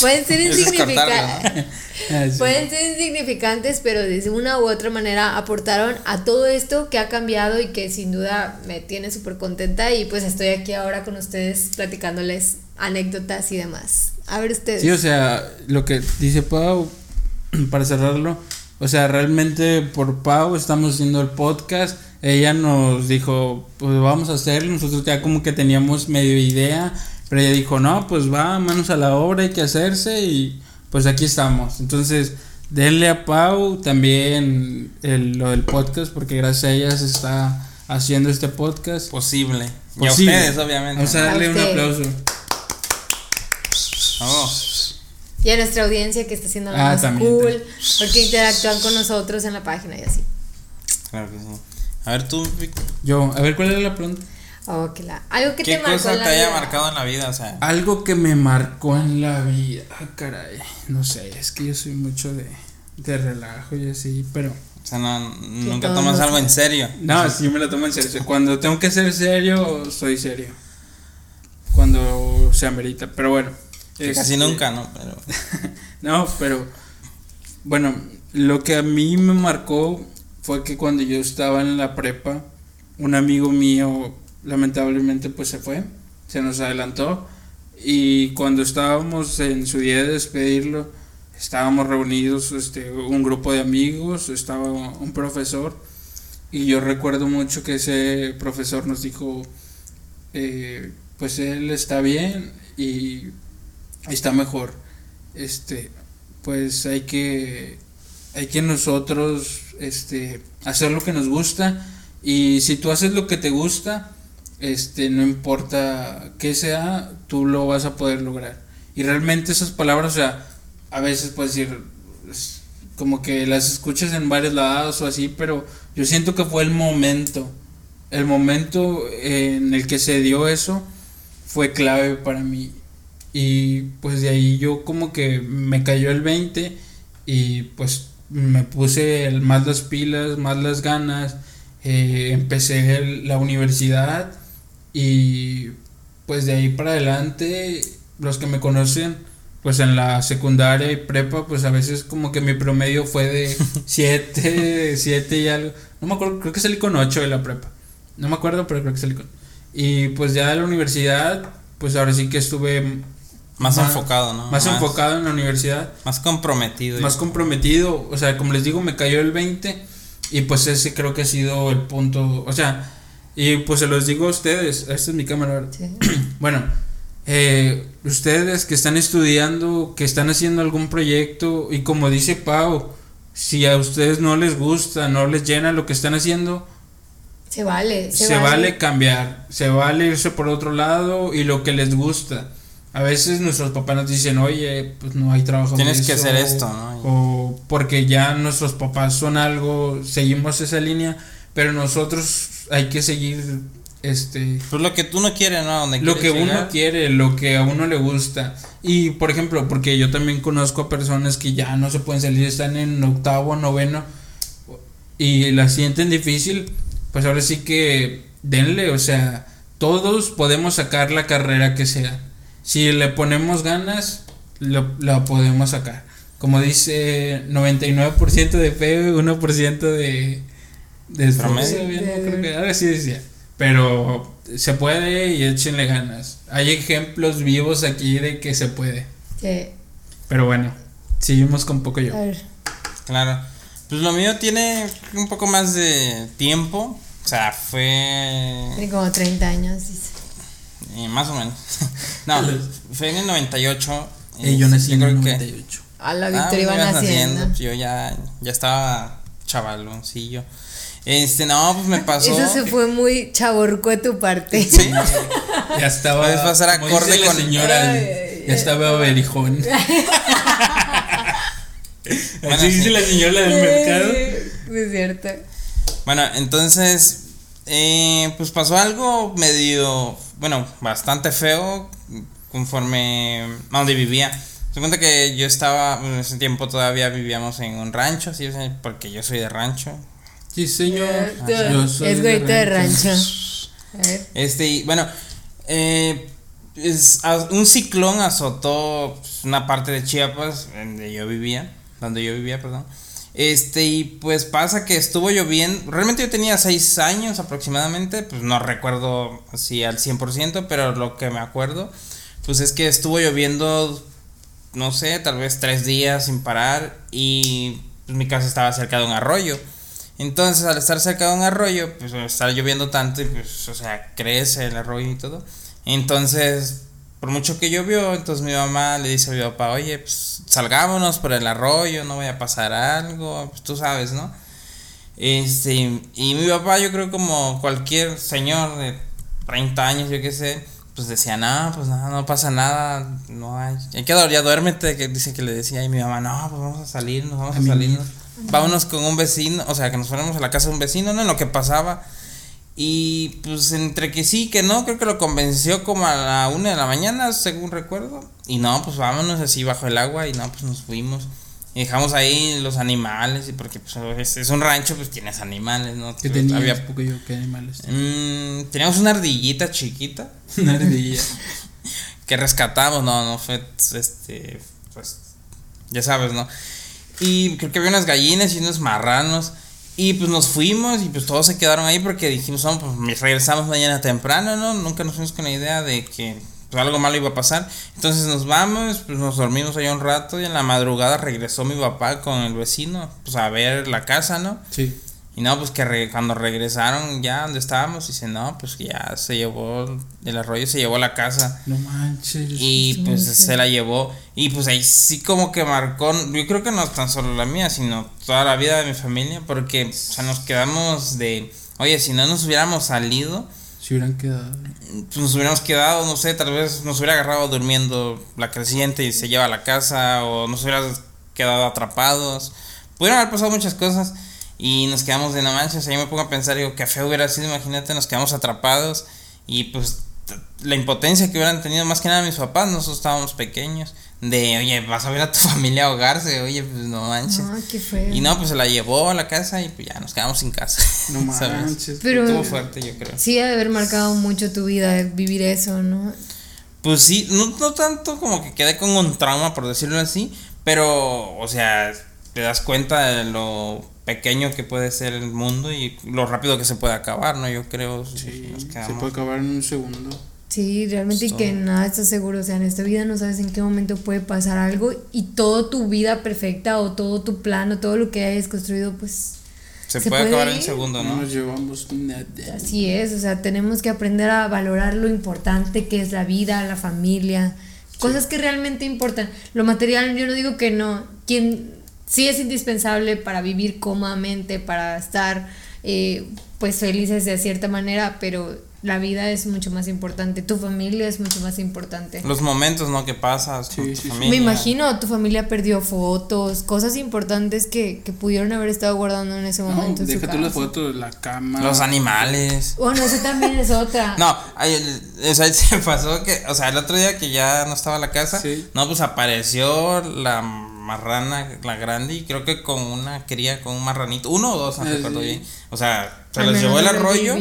Pueden ser insignificantes. Ah. Pueden ser insignificantes, pero de una u otra manera aportaron a todo esto que ha cambiado y que sin duda me tiene súper contenta. Y pues estoy aquí ahora con ustedes platicándoles anécdotas y demás. A ver ustedes. Sí, o sea, lo que dice Pau, para cerrarlo, o sea, realmente por Pau estamos haciendo el podcast. Ella nos dijo, pues vamos a hacerlo. Nosotros ya como que teníamos medio idea, pero ella dijo, no, pues va, manos a la obra, hay que hacerse y pues aquí estamos. Entonces, denle a Pau también el- lo del podcast, porque gracias a ella se está haciendo este podcast. Posible. Y a ustedes, obviamente. Vamos a darle A un aplauso. Vamos. Y a nuestra audiencia que está haciendo Ah, más también, cool, porque interactúan con nosotros en la página y así. Claro que sí. A ver tú, Vic, Yo, a ver, ¿cuál era la pregunta? Oh, que la- Algo que ¿qué te marcó cosa en te la haya vida. marcado en la vida? O sea, Algo que me marcó en la vida. Ah, caray. No sé, es que yo soy mucho de, de relajo y así, pero. o sea no, nunca tomas algo en serio. No, sí me lo tomo en serio. Cuando tengo que ser serio, soy serio. Cuando se amerita. Pero bueno. Que este, casi nunca, ¿no? Pero No, pero. Bueno, lo que a mí me marcó fue que cuando yo estaba en la prepa, un amigo mío lamentablemente pues se fue, se nos adelantó. Y cuando estábamos en su día de despedirlo, estábamos reunidos este, un grupo de amigos, estaba un profesor. Y yo recuerdo mucho que ese profesor nos dijo, eh, pues él está bien y está mejor, este, pues hay que, hay que nosotros, este, hacer lo que nos gusta y si tú haces lo que te gusta, este, no importa qué sea, tú lo vas a poder lograr. Y realmente esas palabras, o sea, a veces puedes decir, como que las escuchas en varios lados o así, pero yo siento que fue el momento, el momento en el que se dio eso fue clave para mí. Y pues de ahí yo como que me cayó el 20 y pues me puse más las pilas, más las ganas, eh, empecé la universidad y pues de ahí para adelante los que me conocen pues en la secundaria y prepa pues a veces como que mi promedio fue de 7, 7 y algo, no me acuerdo, creo que salí con 8 de la prepa, no me acuerdo pero creo que salí con y pues ya de la universidad pues ahora sí que estuve más enfocado, ¿no? más enfocado en la universidad Más comprometido. más comprometido, o sea, como les digo, me cayó el 20 y pues ese creo que ha sido el punto, o sea, y pues se los digo a ustedes, esta es mi cámara. Sí. Bueno, eh, ustedes que están estudiando, que están haciendo algún proyecto y como dice Pau, si a ustedes no les gusta, no les llena lo que están haciendo, Se vale, se, se, vale. cambiar, se vale irse por otro lado y lo que les gusta. A veces nuestros papás nos dicen, oye, pues no hay trabajo. de Tienes que eso", hacer esto, ¿no? O porque ya nuestros papás son algo, seguimos esa línea, pero nosotros hay que seguir este Pues lo que tú no quieres, ¿no? Donde lo que uno quiere, lo que a uno le gusta. Y por ejemplo, porque yo también conozco a personas que ya no se pueden salir, están en octavo, noveno y la sienten difícil, pues ahora sí que denle, o sea, todos podemos sacar la carrera que sea. Si le ponemos ganas, lo, la podemos sacar. Como dice, 99% de fe, 1% de, de esfuerzo. Ahora sí decía. Pero se puede y échenle ganas. Hay ejemplos vivos aquí de que se puede. Sí. Pero bueno, seguimos con poco yo. A ver. Claro. Pues lo mío tiene un poco más de tiempo. O sea, fue. Tiene como 30 años. dice. Eh, más o menos. no, fue en el 98. Eh, yo nací en el que- 98. A la Ah, Victoria iban ibas haciendo. pues yo ya, ya estaba chavaloncillo. Este, no, pues me pasó. Eso se fue muy chaborco de tu parte. Sí. Ya estaba. Puedes pasar acorde dice la con- señora. Ay, ay, ya estaba berijón. Bueno, Así dice sí. la señora del mercado. Sí, es cierto. Bueno, entonces, eh, pues pasó algo medio, bueno, bastante feo conforme a donde vivía. Se cuenta que yo estaba, en ese tiempo todavía vivíamos en un rancho, ¿sí? porque yo soy de rancho. Sí, señor. Eh, Yo soy es güeyito de rancho. A ver. Este, y bueno, eh, es- un ciclón azotó pues, una parte de Chiapas, donde yo vivía, donde yo vivía, perdón. Este, y pues pasa que estuvo lloviendo, realmente yo tenía 6 años aproximadamente, pues no recuerdo así al 100%, pero lo que me acuerdo, pues es que estuvo lloviendo, no sé, tal vez 3 días sin parar y pues, mi casa estaba cerca de un arroyo. Entonces, al estar cerca de un arroyo, pues está lloviendo tanto y pues, o sea, crece el arroyo y todo. Entonces, por mucho que llovió, entonces mi mamá le dice a mi papá, oye, pues salgámonos por el arroyo, no vaya a pasar algo, pues tú sabes, ¿no? Este, y mi papá, yo creo como cualquier señor de 30 años, yo qué sé, pues decía, no, pues nada, no pasa nada, no hay, hay que dormir, ya duérmete, que dice que le decía, y mi mamá, no, pues vamos a salir, nos vamos a, A salirnos, vámonos con un vecino, o sea, que nos fuéramos a la casa de un vecino, ¿no? En lo que pasaba. Y pues entre que sí, que no, creo que lo convenció como a la una de la mañana, según recuerdo. Y no, pues vámonos así bajo el agua y no, pues nos fuimos. Y dejamos ahí los animales, y porque pues, es, es un rancho, pues tienes animales, ¿no? ¿Qué tenías? había- Poco yo, ¿qué animales? Mm, teníamos una ardillita chiquita Una ardilla. que rescatamos, no, no fue, este, pues, ya sabes, ¿no? Y creo que había unas gallinas y unos marranos. Y pues nos fuimos y pues todos se quedaron ahí porque dijimos, no, pues regresamos mañana temprano, ¿no? Nunca nos fuimos con la idea de que pues, algo malo iba a pasar. Entonces nos vamos, pues nos dormimos allá un rato y en la madrugada regresó mi papá con el vecino, pues a ver la casa, ¿no? Sí. Y no, pues que re- cuando regresaron ya donde estábamos, dice, no, pues que ya se llevó, el arroyo se llevó la casa. No manches. Y pues sí. se la llevó. Y pues ahí sí como que marcó, yo creo que no tan solo la mía, sino toda la vida de mi familia, porque o sea, nos quedamos de, oye, si no nos hubiéramos salido, Se hubieran quedado. pues nos hubiéramos quedado, no sé, tal vez nos hubiera agarrado durmiendo la creciente y se lleva a la casa, o nos hubiera quedado atrapados. Pudieron haber pasado muchas cosas y nos quedamos de no manches. Yo me pongo a pensar, digo, qué feo hubiera sido, imagínate, nos quedamos atrapados y pues la impotencia que hubieran tenido más que nada mis papás, nosotros estábamos pequeños, de, oye, vas a ver a tu familia ahogarse, oye, pues no manches. Ah, qué feo. Y no, pues se la llevó a la casa y pues ya nos quedamos sin casa. No ¿sabes? manches. Pero- Estuvo fuerte, yo creo. Sí, ha de haber marcado mucho tu vida vivir eso, ¿no? Pues sí, no, no tanto como que quedé con un trauma, por decirlo así, pero, o sea, te das cuenta de lo pequeño que puede ser el mundo y lo rápido que se puede acabar, ¿no? Yo creo. si Sí, nos se puede acabar en un segundo. Sí, realmente y que nada estás seguro, o sea, en esta vida no sabes en qué momento puede pasar algo y toda tu vida perfecta o todo tu plan o todo lo que hayas construido, pues se, se puede, puede acabar en ir. un segundo, No ¿no? nos llevamos nada. así es, o sea, tenemos que aprender a valorar lo importante que es la vida, la familia, cosas que realmente importan. Lo material, yo no digo que no, quien sí es indispensable para vivir cómodamente, para estar eh, pues felices de cierta manera, pero la vida es mucho más importante, tu familia es mucho más importante. Los momentos, ¿no? Que pasas con Sí, tu sí, sí. familia. Me imagino, tu familia perdió fotos, cosas importantes que, que pudieron haber estado guardando en ese No, momento. en su déjate las fotos, la cama. Los animales. Bueno, eso también es otra. No, ay, el- o sea, se pasó que, o sea, el otro día que ya no estaba la casa, Sí. no, pues apareció la marrana, la grande, y creo que con una cría, con un marranito, uno o dos, no Ah, recuerdo bien. O sea, se menos llevó el no arroyo,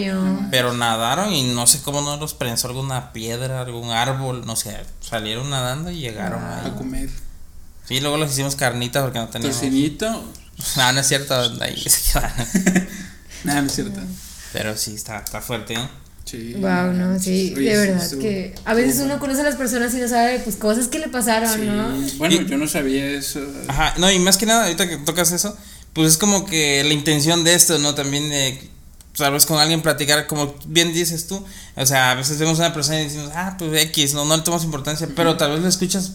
pero nadaron y no sé cómo no los prensó alguna piedra, algún árbol, no sé, salieron nadando y llegaron Wow. A comer. Sí, luego los hicimos carnitas porque no teníamos. Tocinito. No, no es cierto, ahí se quedaron. Nada, no es cierto. Pero sí, está, está fuerte, ¿eh? Sí. Wow, no, sí, Oye, de verdad estuvo- que a veces estuvo uno conoce a las personas y no sabe pues cosas que le pasaron, Sí. ¿no? Bueno, Y- yo no sabía eso. Ajá, no, y más que nada, ahorita que tocas eso, pues es como que la intención de esto, ¿no? También de, sabes, con alguien platicar, como bien dices tú, o sea, a veces vemos a una persona y decimos, ah, pues X, no, no le tomamos importancia, pero tal vez le escuchas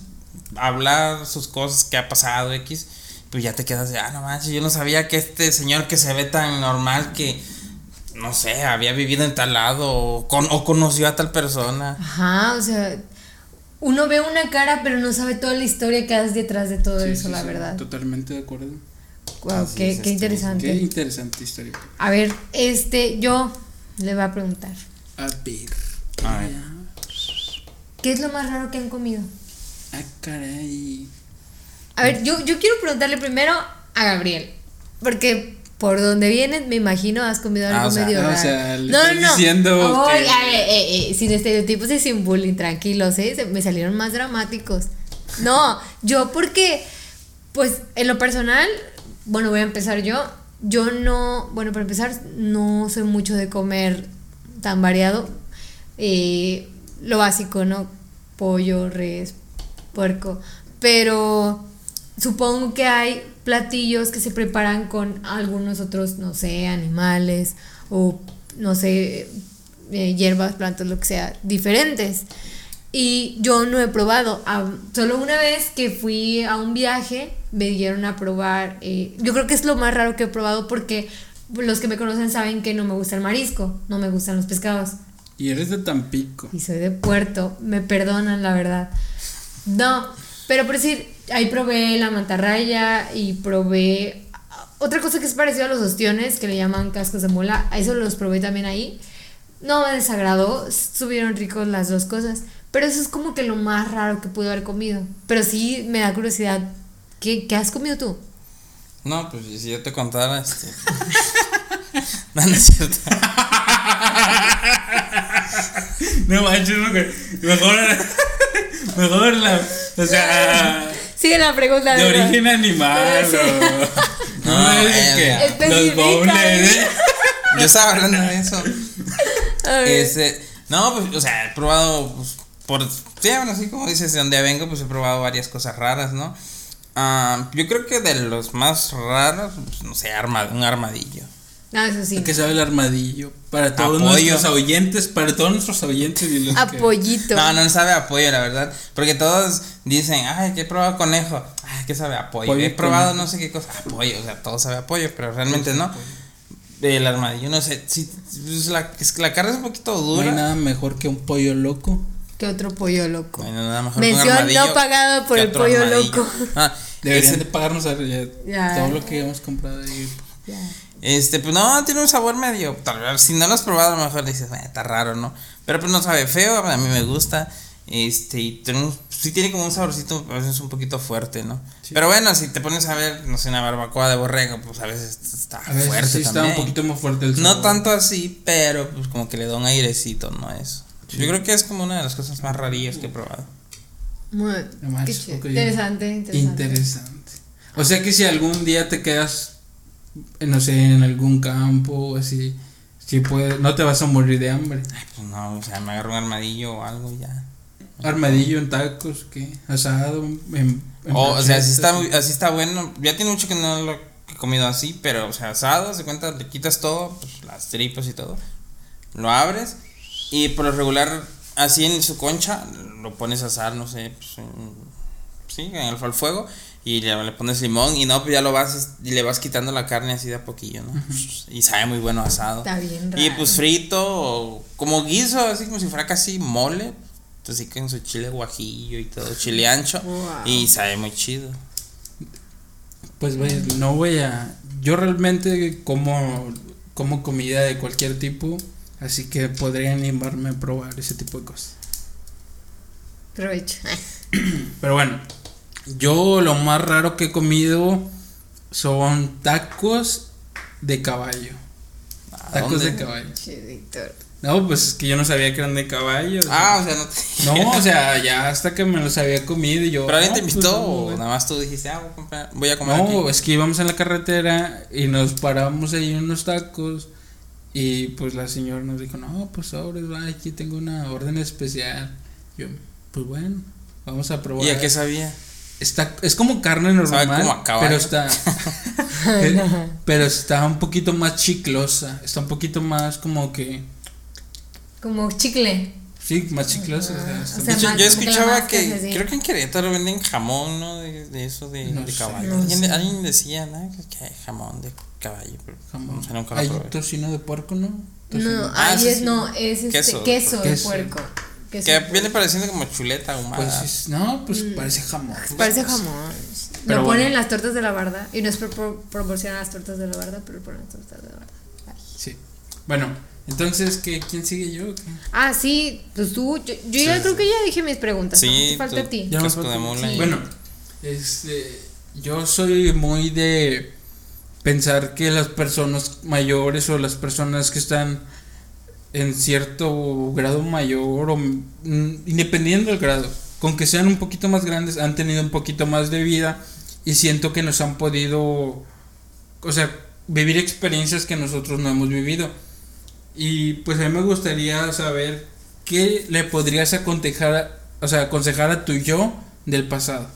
hablar sus cosas que ha pasado, X, pues ya te quedas de, ah, no manches, yo no sabía que este señor que se ve tan normal que, no sé, había vivido en tal lado o, con, o conoció a tal persona. Ajá, o sea, uno ve una cara pero no sabe toda la historia que hay detrás de todo Sí, eso, sí, la sí, verdad. Totalmente de acuerdo. Wow, qué, es qué esto. interesante. Qué interesante historia. A ver, este, yo le voy a preguntar, A ver. A ver. ¿qué es lo más raro que han comido? Ah, caray. A ver, yo, yo quiero preguntarle primero a Gabriel, porque por donde vienes, me imagino, has comido Ah, algo o sea, medio ah, o raro. sea, le estás diciendo Ay, que- a ver, eh, eh, sin estereotipos y sin bullying, tranquilos, ¿eh? Se- me salieron más dramáticos. No, yo porque, pues, en lo personal, bueno, voy a empezar yo. Yo no, bueno, para empezar, no soy mucho de comer tan variado. Eh, lo básico, ¿no? Pollo, res, puerco. Pero supongo que hay platillos que se preparan con algunos otros, no sé, animales o, no sé, eh, hierbas, plantas, lo que sea, diferentes. Y yo no he probado. Ah, solo una vez que fui a un viaje, me dieron a probar. eh, yo creo que es lo más raro que he probado porque los que me conocen saben que no me gusta el marisco, no me gustan los pescados. Y eres de Tampico. Y soy de Puerto, me perdonan la verdad. No, pero por decir, ahí probé la mantarraya y probé otra cosa que es parecida a los ostiones, que le llaman cascos de mola, eso los probé también ahí. No me desagradó, estuvieron ricos las dos cosas, pero eso es como que lo más raro que pude haber comido. Pero sí me da curiosidad, ¿qué, qué has comido tú? No, pues si yo te contara, este. no, no es cierto. No manches, mejor. Mejor la. O sea. Sigue la pregunta. De origen animal Sí. o. No, es eh, que los. ¿eh? Yo estaba hablando de eso. Este, no, pues, o sea, he probado, pues, por, sí, bueno, así como dices, de donde vengo, pues he probado varias cosas raras, ¿no? Ah, yo creo que de los más raros, pues, no sé, arma, un armadillo. No, eso sí. que sabe el armadillo? Para todos Apoyo. nuestros oyentes, para todos nuestros oyentes y los que- Apoyito. No, no sabe apoyo, la verdad. Porque todos dicen, ay, que he probado conejo. Ay, que sabe a pollo. Pollo he probado no sé qué cosa. Apoyo, o sea, todo sabe a pollo, pero realmente no. El armadillo, no sé. Si, pues, la, es que la carne es un poquito No hay dura. nada mejor que un pollo loco. ¿Qué otro pollo loco? Bueno, nada mejor que un Mención no pagado por que el otro pollo armadillo. loco. Ah, Deberían ese- de pagarnos a- ya Ya. todo lo que hemos comprado ahí. Ya. Este, pues no, tiene un sabor medio. Tal vez, si no lo has probado, a lo mejor dices, "Eh, está raro, ¿no? Pero pues no sabe feo, a mí me gusta. Este, y tiene un- sí tiene como un saborcito, a veces un poquito fuerte, ¿no? Pero bueno, si te pones a ver, no sé, una barbacoa de borrego, pues a veces está A veces fuerte sí está también. un poquito más fuerte el No tanto así, pero pues como que le da un airecito, ¿no? Eso. Yo creo que es como una de las cosas más rarillas que he probado. Muy manches, qué interesante, interesante. Interesante. O sea que si algún día te quedas, no sé, en algún campo así, si puedes, no te vas a morir de hambre. Ay, pues no, o sea, me agarro un armadillo o algo y ya. Armadillo en tacos, ¿qué? Asado, en, en O, o sea, así está, así está bueno. Ya tiene mucho que no lo he comido así, pero, o sea, asado, se cuenta, le quitas todo, pues las tripas y todo. Lo abres y por lo regular, así en su concha, lo pones a asar, no sé, pues, en- sí, en el, al fuego. Y le, le pones limón y no, pues ya lo vas y le vas quitando la carne así de a poquillo, ¿no? Y sabe muy bueno asado. Está bien raro. Y pues frito o como guiso, así como si fuera casi mole. Así con su chile guajillo y todo, chile ancho. Wow. Y sabe muy chido. Pues vaya, no voy a. Yo realmente como, como comida de cualquier tipo, así que podría animarme a probar ese tipo de cosas. Provecho. Pero bueno, Yo lo más raro que he comido son tacos de caballo. ¿A Tacos dónde? de caballo. No, pues es que yo no sabía que eran de caballo. o sea. Ah, o sea, no te. No, o sea, ya hasta que me los había comido y yo. ¿Pero alguien te no, pues, invitó no, o nada más tú dijiste, ah, voy a, comprar- voy a comer No, aquí? es que íbamos en la carretera y nos paramos ahí en unos tacos y pues la señora nos dijo, no, pues ahora aquí tengo una orden especial. Yo, pues bueno, vamos a probar. ¿Y a qué sabía? Está, es como carne normal, Sabe como a caballo. pero está, eh, pero está un poquito más chiclosa, está un poquito más como que, Como chicle. sí, más chiclosa. o sea, está- o De sea, hecho, más- yo que escuchaba que, creo que en Querétaro venden jamón, ¿no? De, de eso de, No de sé, caballo. no alguien, sé. alguien decía, ¿no? Que, que hay jamón de caballo, pero jamón. o sea, nunca lo Hay probé. tocino de puerco, ¿no? Tocino. No, Ah, ahí es, sí. no, es este, Queso, queso, de puerco. Que viene puerco. pareciendo como chuleta ahumada. Pues es- no, pues parece jamón. Parece jamón. Pero lo bueno. ponen en las tortas de la barda. Y no es por, por proporcionar las tortas de la barda, pero ponen en las tortas de la barda. Ay. Sí. Bueno, entonces, ¿qué, ¿quién sigue yo? Ah, sí, pues tú. Yo, yo ya Sí, creo que ya dije mis preguntas. ¿no? Sí, Te falta tú- a ti. Ya falta- mula. Sí. Bueno, este, yo soy muy de pensar que las personas mayores o las personas que están en cierto grado mayor o mm, independiendo del grado, con que sean un poquito más grandes, han tenido un poquito más de vida y siento que nos han podido, o sea, vivir experiencias que nosotros no hemos vivido. Y pues a mí me gustaría saber qué le podrías aconsejar, o sea, aconsejar a tu yo del pasado,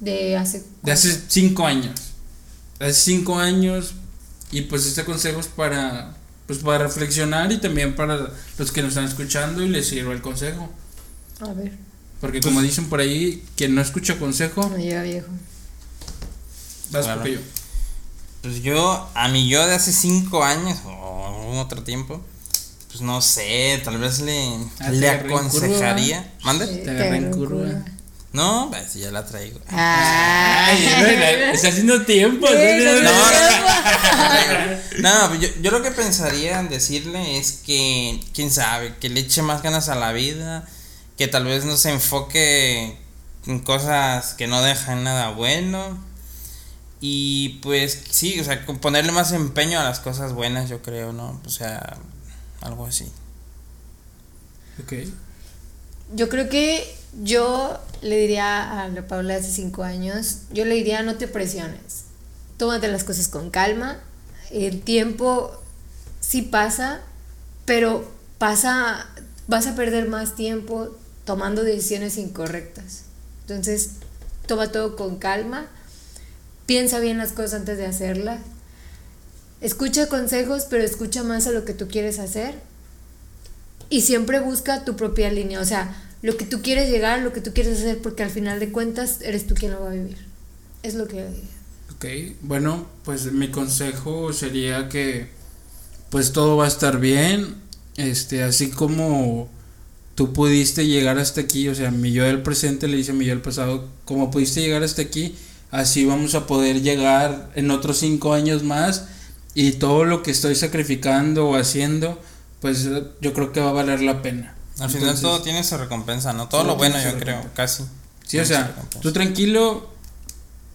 De hace. de hace cinco años. De hace cinco años y pues este consejo es para, pues para reflexionar y también para los que nos están escuchando y les sirva el consejo. A ver, Porque como dicen por ahí, quien no escucha consejo, no llega viejo. vas porque yo. Pues yo, a mi yo de hace cinco años o algún otro tiempo, pues no sé, tal vez le, Ah, le aconsejaría. ¿Mande? Sí, Te agarré en curva. No, pues ya la traigo. Ay, Ay, está haciendo tiempo. Sí, está haciendo- No, no, yo, yo lo que pensaría en decirle es que, quién sabe, que le eche más ganas a la vida, que tal vez no se enfoque en cosas que no dejan nada bueno. Y pues sí, o sea, ponerle más empeño a las cosas buenas, yo creo, ¿no? O sea, algo así. Ok. Yo creo que yo le diría a la Paula hace cinco años, yo le diría no te presiones, tómate las cosas con calma, el tiempo sí pasa, pero pasa, vas a perder más tiempo tomando decisiones incorrectas. Entonces, toma todo con calma, piensa bien las cosas antes de hacerlas, escucha consejos, pero escucha más a lo que tú quieres hacer. Y siempre busca tu propia línea, o sea, lo que tú quieres llegar, lo que tú quieres hacer, porque al final de cuentas eres tú quien lo va a vivir. Es lo que. Ok, bueno, pues mi consejo sería que pues todo va a estar bien, este, así como tú pudiste llegar hasta aquí, o sea, mi yo del presente le dice a mi yo del pasado, como pudiste llegar hasta aquí, así vamos a poder llegar en otros cinco años más y todo lo que estoy sacrificando o haciendo, pues yo creo que va a valer la pena. Al final Entonces, todo tiene su recompensa, ¿no? Todo todo lo bueno, yo creo, casi. Sí, o sea, tú tranquilo,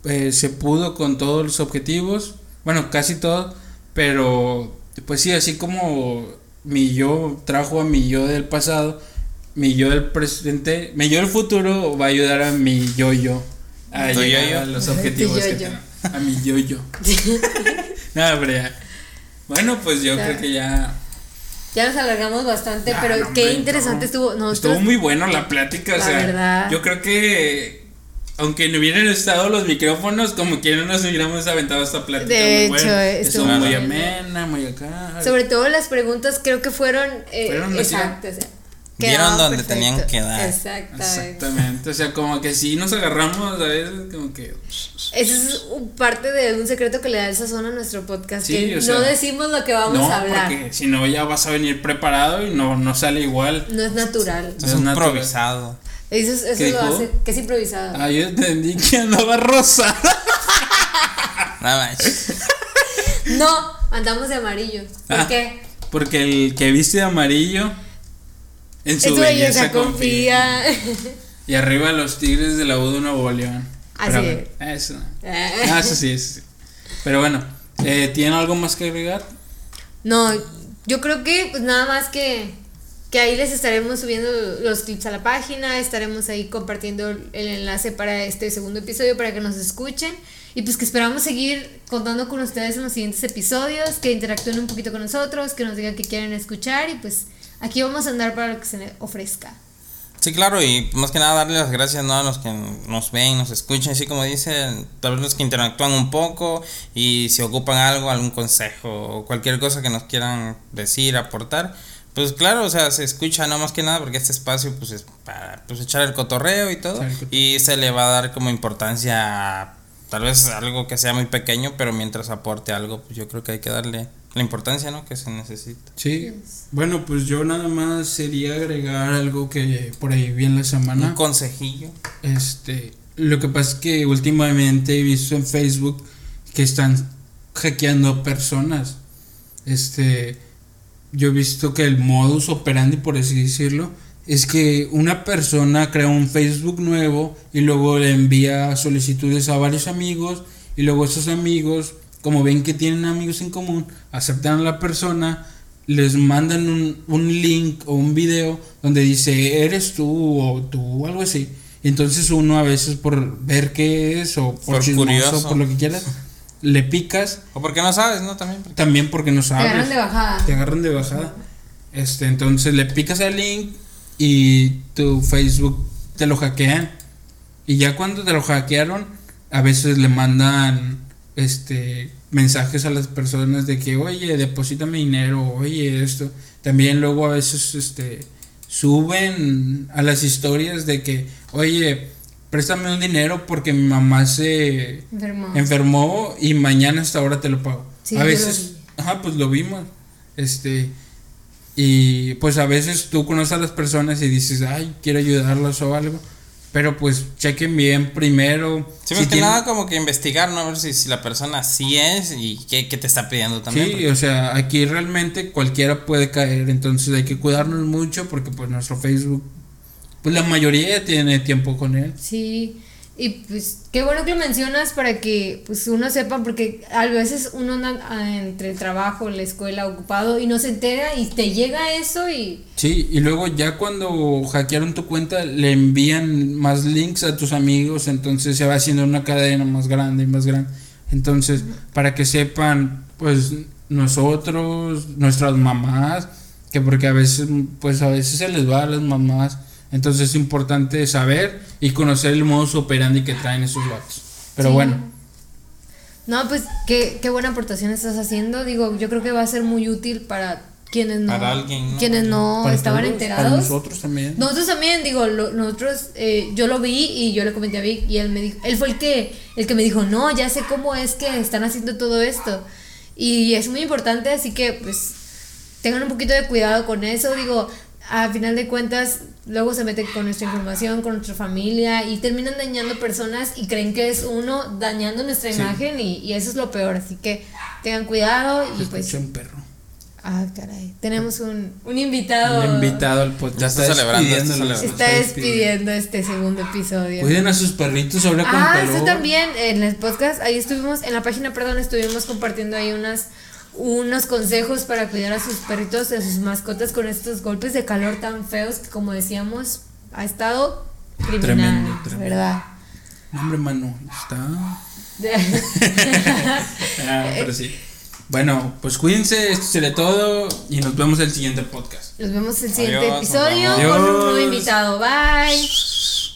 eh, se pudo con todos los objetivos, bueno, casi todo, pero pues sí, así como mi yo trajo a mi yo del pasado, mi yo del presente, mi yo del futuro va a ayudar a mi yo yo a ¿Tu llegar yo-yo? a los objetivos que tengo. a mi yo yo. Nada, pero ya. Bueno, pues yo creo que ya Ya nos alargamos bastante, pero no, qué hombre, interesante no. estuvo. Estuvo Nosotros, muy bueno la plática, o La sea, verdad. yo creo que aunque no hubieran estado los micrófonos, como que no nos hubiéramos aventado esta plática. De muy hecho, buena. estuvo estuvo muy amena, muy acá. sobre todo las preguntas creo que fueron, eh, Fueron exactas. Vieron donde perfecto. tenían que dar. Exactamente. Exactamente, o sea, como que sí nos agarramos a veces, como que. Eso es un- parte de un secreto que le da el sazón a nuestro podcast. Sí, que o sea, no decimos lo que vamos no, a hablar. porque si no ya vas a venir preparado y no, no sale igual. No es natural. Es Es natural. improvisado. Eso, es- eso ¿Qué lo dijo? hace, que es improvisado. Ah, yo entendí que andaba rosa. No, andamos de amarillo. ¿Por Ah. qué? Porque el que viste de amarillo en su, En su belleza, belleza confía. confía. Y arriba los Tigres de la U de Nuevo León. Así Pero, es. eso. Ah, eso sí, eso sí. Pero bueno, eh, ¿tienen algo más que agregar? No, yo creo que pues nada más que, que ahí les estaremos subiendo los clips a la página, estaremos ahí compartiendo el enlace para este segundo episodio para que nos escuchen y pues que esperamos seguir contando con ustedes en los siguientes episodios, que interactúen un poquito con nosotros, que nos digan que quieren escuchar y pues aquí vamos a andar para lo que se les ofrezca. Sí, claro, y más que nada darle las gracias ¿no? a los que nos ven, nos escuchan, así como dicen, tal vez los que interactúan un poco y si ocupan algo, algún consejo o cualquier cosa que nos quieran decir, aportar, pues claro, o sea, se escucha no más que nada porque este espacio pues es para pues, echar el cotorreo y todo y se le va a dar como importancia a tal vez algo que sea muy pequeño, pero mientras aporte algo, pues yo creo que hay que darle la importancia, ¿no? Que se necesita. Sí. Bueno, pues yo nada más sería agregar algo que por ahí vi en la Un semana. consejillo. Este, lo que pasa es que últimamente he visto en Facebook que están hackeando personas. Este, yo he visto que el modus operandi, por así decirlo, es que una persona crea un Facebook nuevo y luego le envía solicitudes a varios amigos y luego esos amigos, como ven que tienen amigos en común, aceptan a la persona, les mandan un, un link o un video donde dice eres tú o tú algo así. Y entonces uno a veces por ver qué es o por, Por chismoso, curioso. por lo que quieras, le picas O porque no sabes, ¿no? También. porque- también porque no Te sabes. agarran de bajada. Te agarran de bajada. Este, entonces le picas al link y tu Facebook te lo hackean. Y ya cuando te lo hackearon, a veces le mandan este mensajes a las personas de que, "Oye, deposítame dinero, oye, esto." También luego a veces este suben a las historias de que, "Oye, préstame un dinero porque mi mamá se enfermó y mañana hasta ahora te lo pago. Sí, a veces, ajá, pues lo vimos. Este, y pues a veces tú conoces a las personas y dices, ay, quiero ayudarlas o algo. Pero pues chequen bien primero. Sí, si más que nada como que investigar, ¿no? A ver si, si la persona sí es y qué, qué te está pidiendo también. Sí, porque- o sea, aquí realmente cualquiera puede caer, entonces hay que cuidarnos mucho porque pues nuestro Facebook, pues la mayoría ya tiene tiempo con él. Sí, y pues qué bueno que lo mencionas para que pues uno sepa, porque a veces uno anda ah, entre el trabajo, la escuela ocupado y no se entera y te llega eso y Sí, y luego ya cuando hackearon tu cuenta le envían más links a tus amigos, entonces se va haciendo una cadena más grande y más grande. Entonces, para que sepan, pues nosotros, nuestras mamás, que porque a veces, pues a veces se les va a las mamás, entonces es importante saber y conocer el modus operandi que traen esos vatos. Pero Sí. bueno, no, pues qué, qué buena aportación estás haciendo. Digo, yo creo que va a ser muy útil para quienes no, Para alguien, ¿no? quienes no para estaban todos, enterados. Para nosotros también. Nosotros también, digo, lo- nosotros, eh, yo lo vi y yo le comenté a Vic y él me dijo, él fue el que, el que me dijo, no, ya sé cómo es que están haciendo todo esto. Y es muy importante, así que pues tengan un poquito de cuidado con eso, digo, a final de cuentas, luego se meten con nuestra información, con nuestra familia y terminan dañando personas y creen que es uno dañando nuestra Sí. imagen y, y eso es lo peor, así que tengan cuidado y pues... Un perro. Ah, caray, tenemos un, un invitado. Un invitado al podcast. Ya está celebrando, está Se celebrando. está despidiendo este segundo episodio. Cuiden a sus perritos ahora con Ah, eso también en el podcast, ahí estuvimos, en la página, perdón, estuvimos compartiendo ahí unas unos consejos para cuidar a sus perritos, a sus mascotas con estos golpes de calor tan feos que como decíamos, ha estado criminal, Tremendo, tremendo. ¿verdad? No, hombre, mano, está. Ah, pero sí. Bueno, pues cuídense, esto sería todo y nos vemos el siguiente podcast. Nos vemos el siguiente Adiós, episodio con un nuevo invitado. Bye.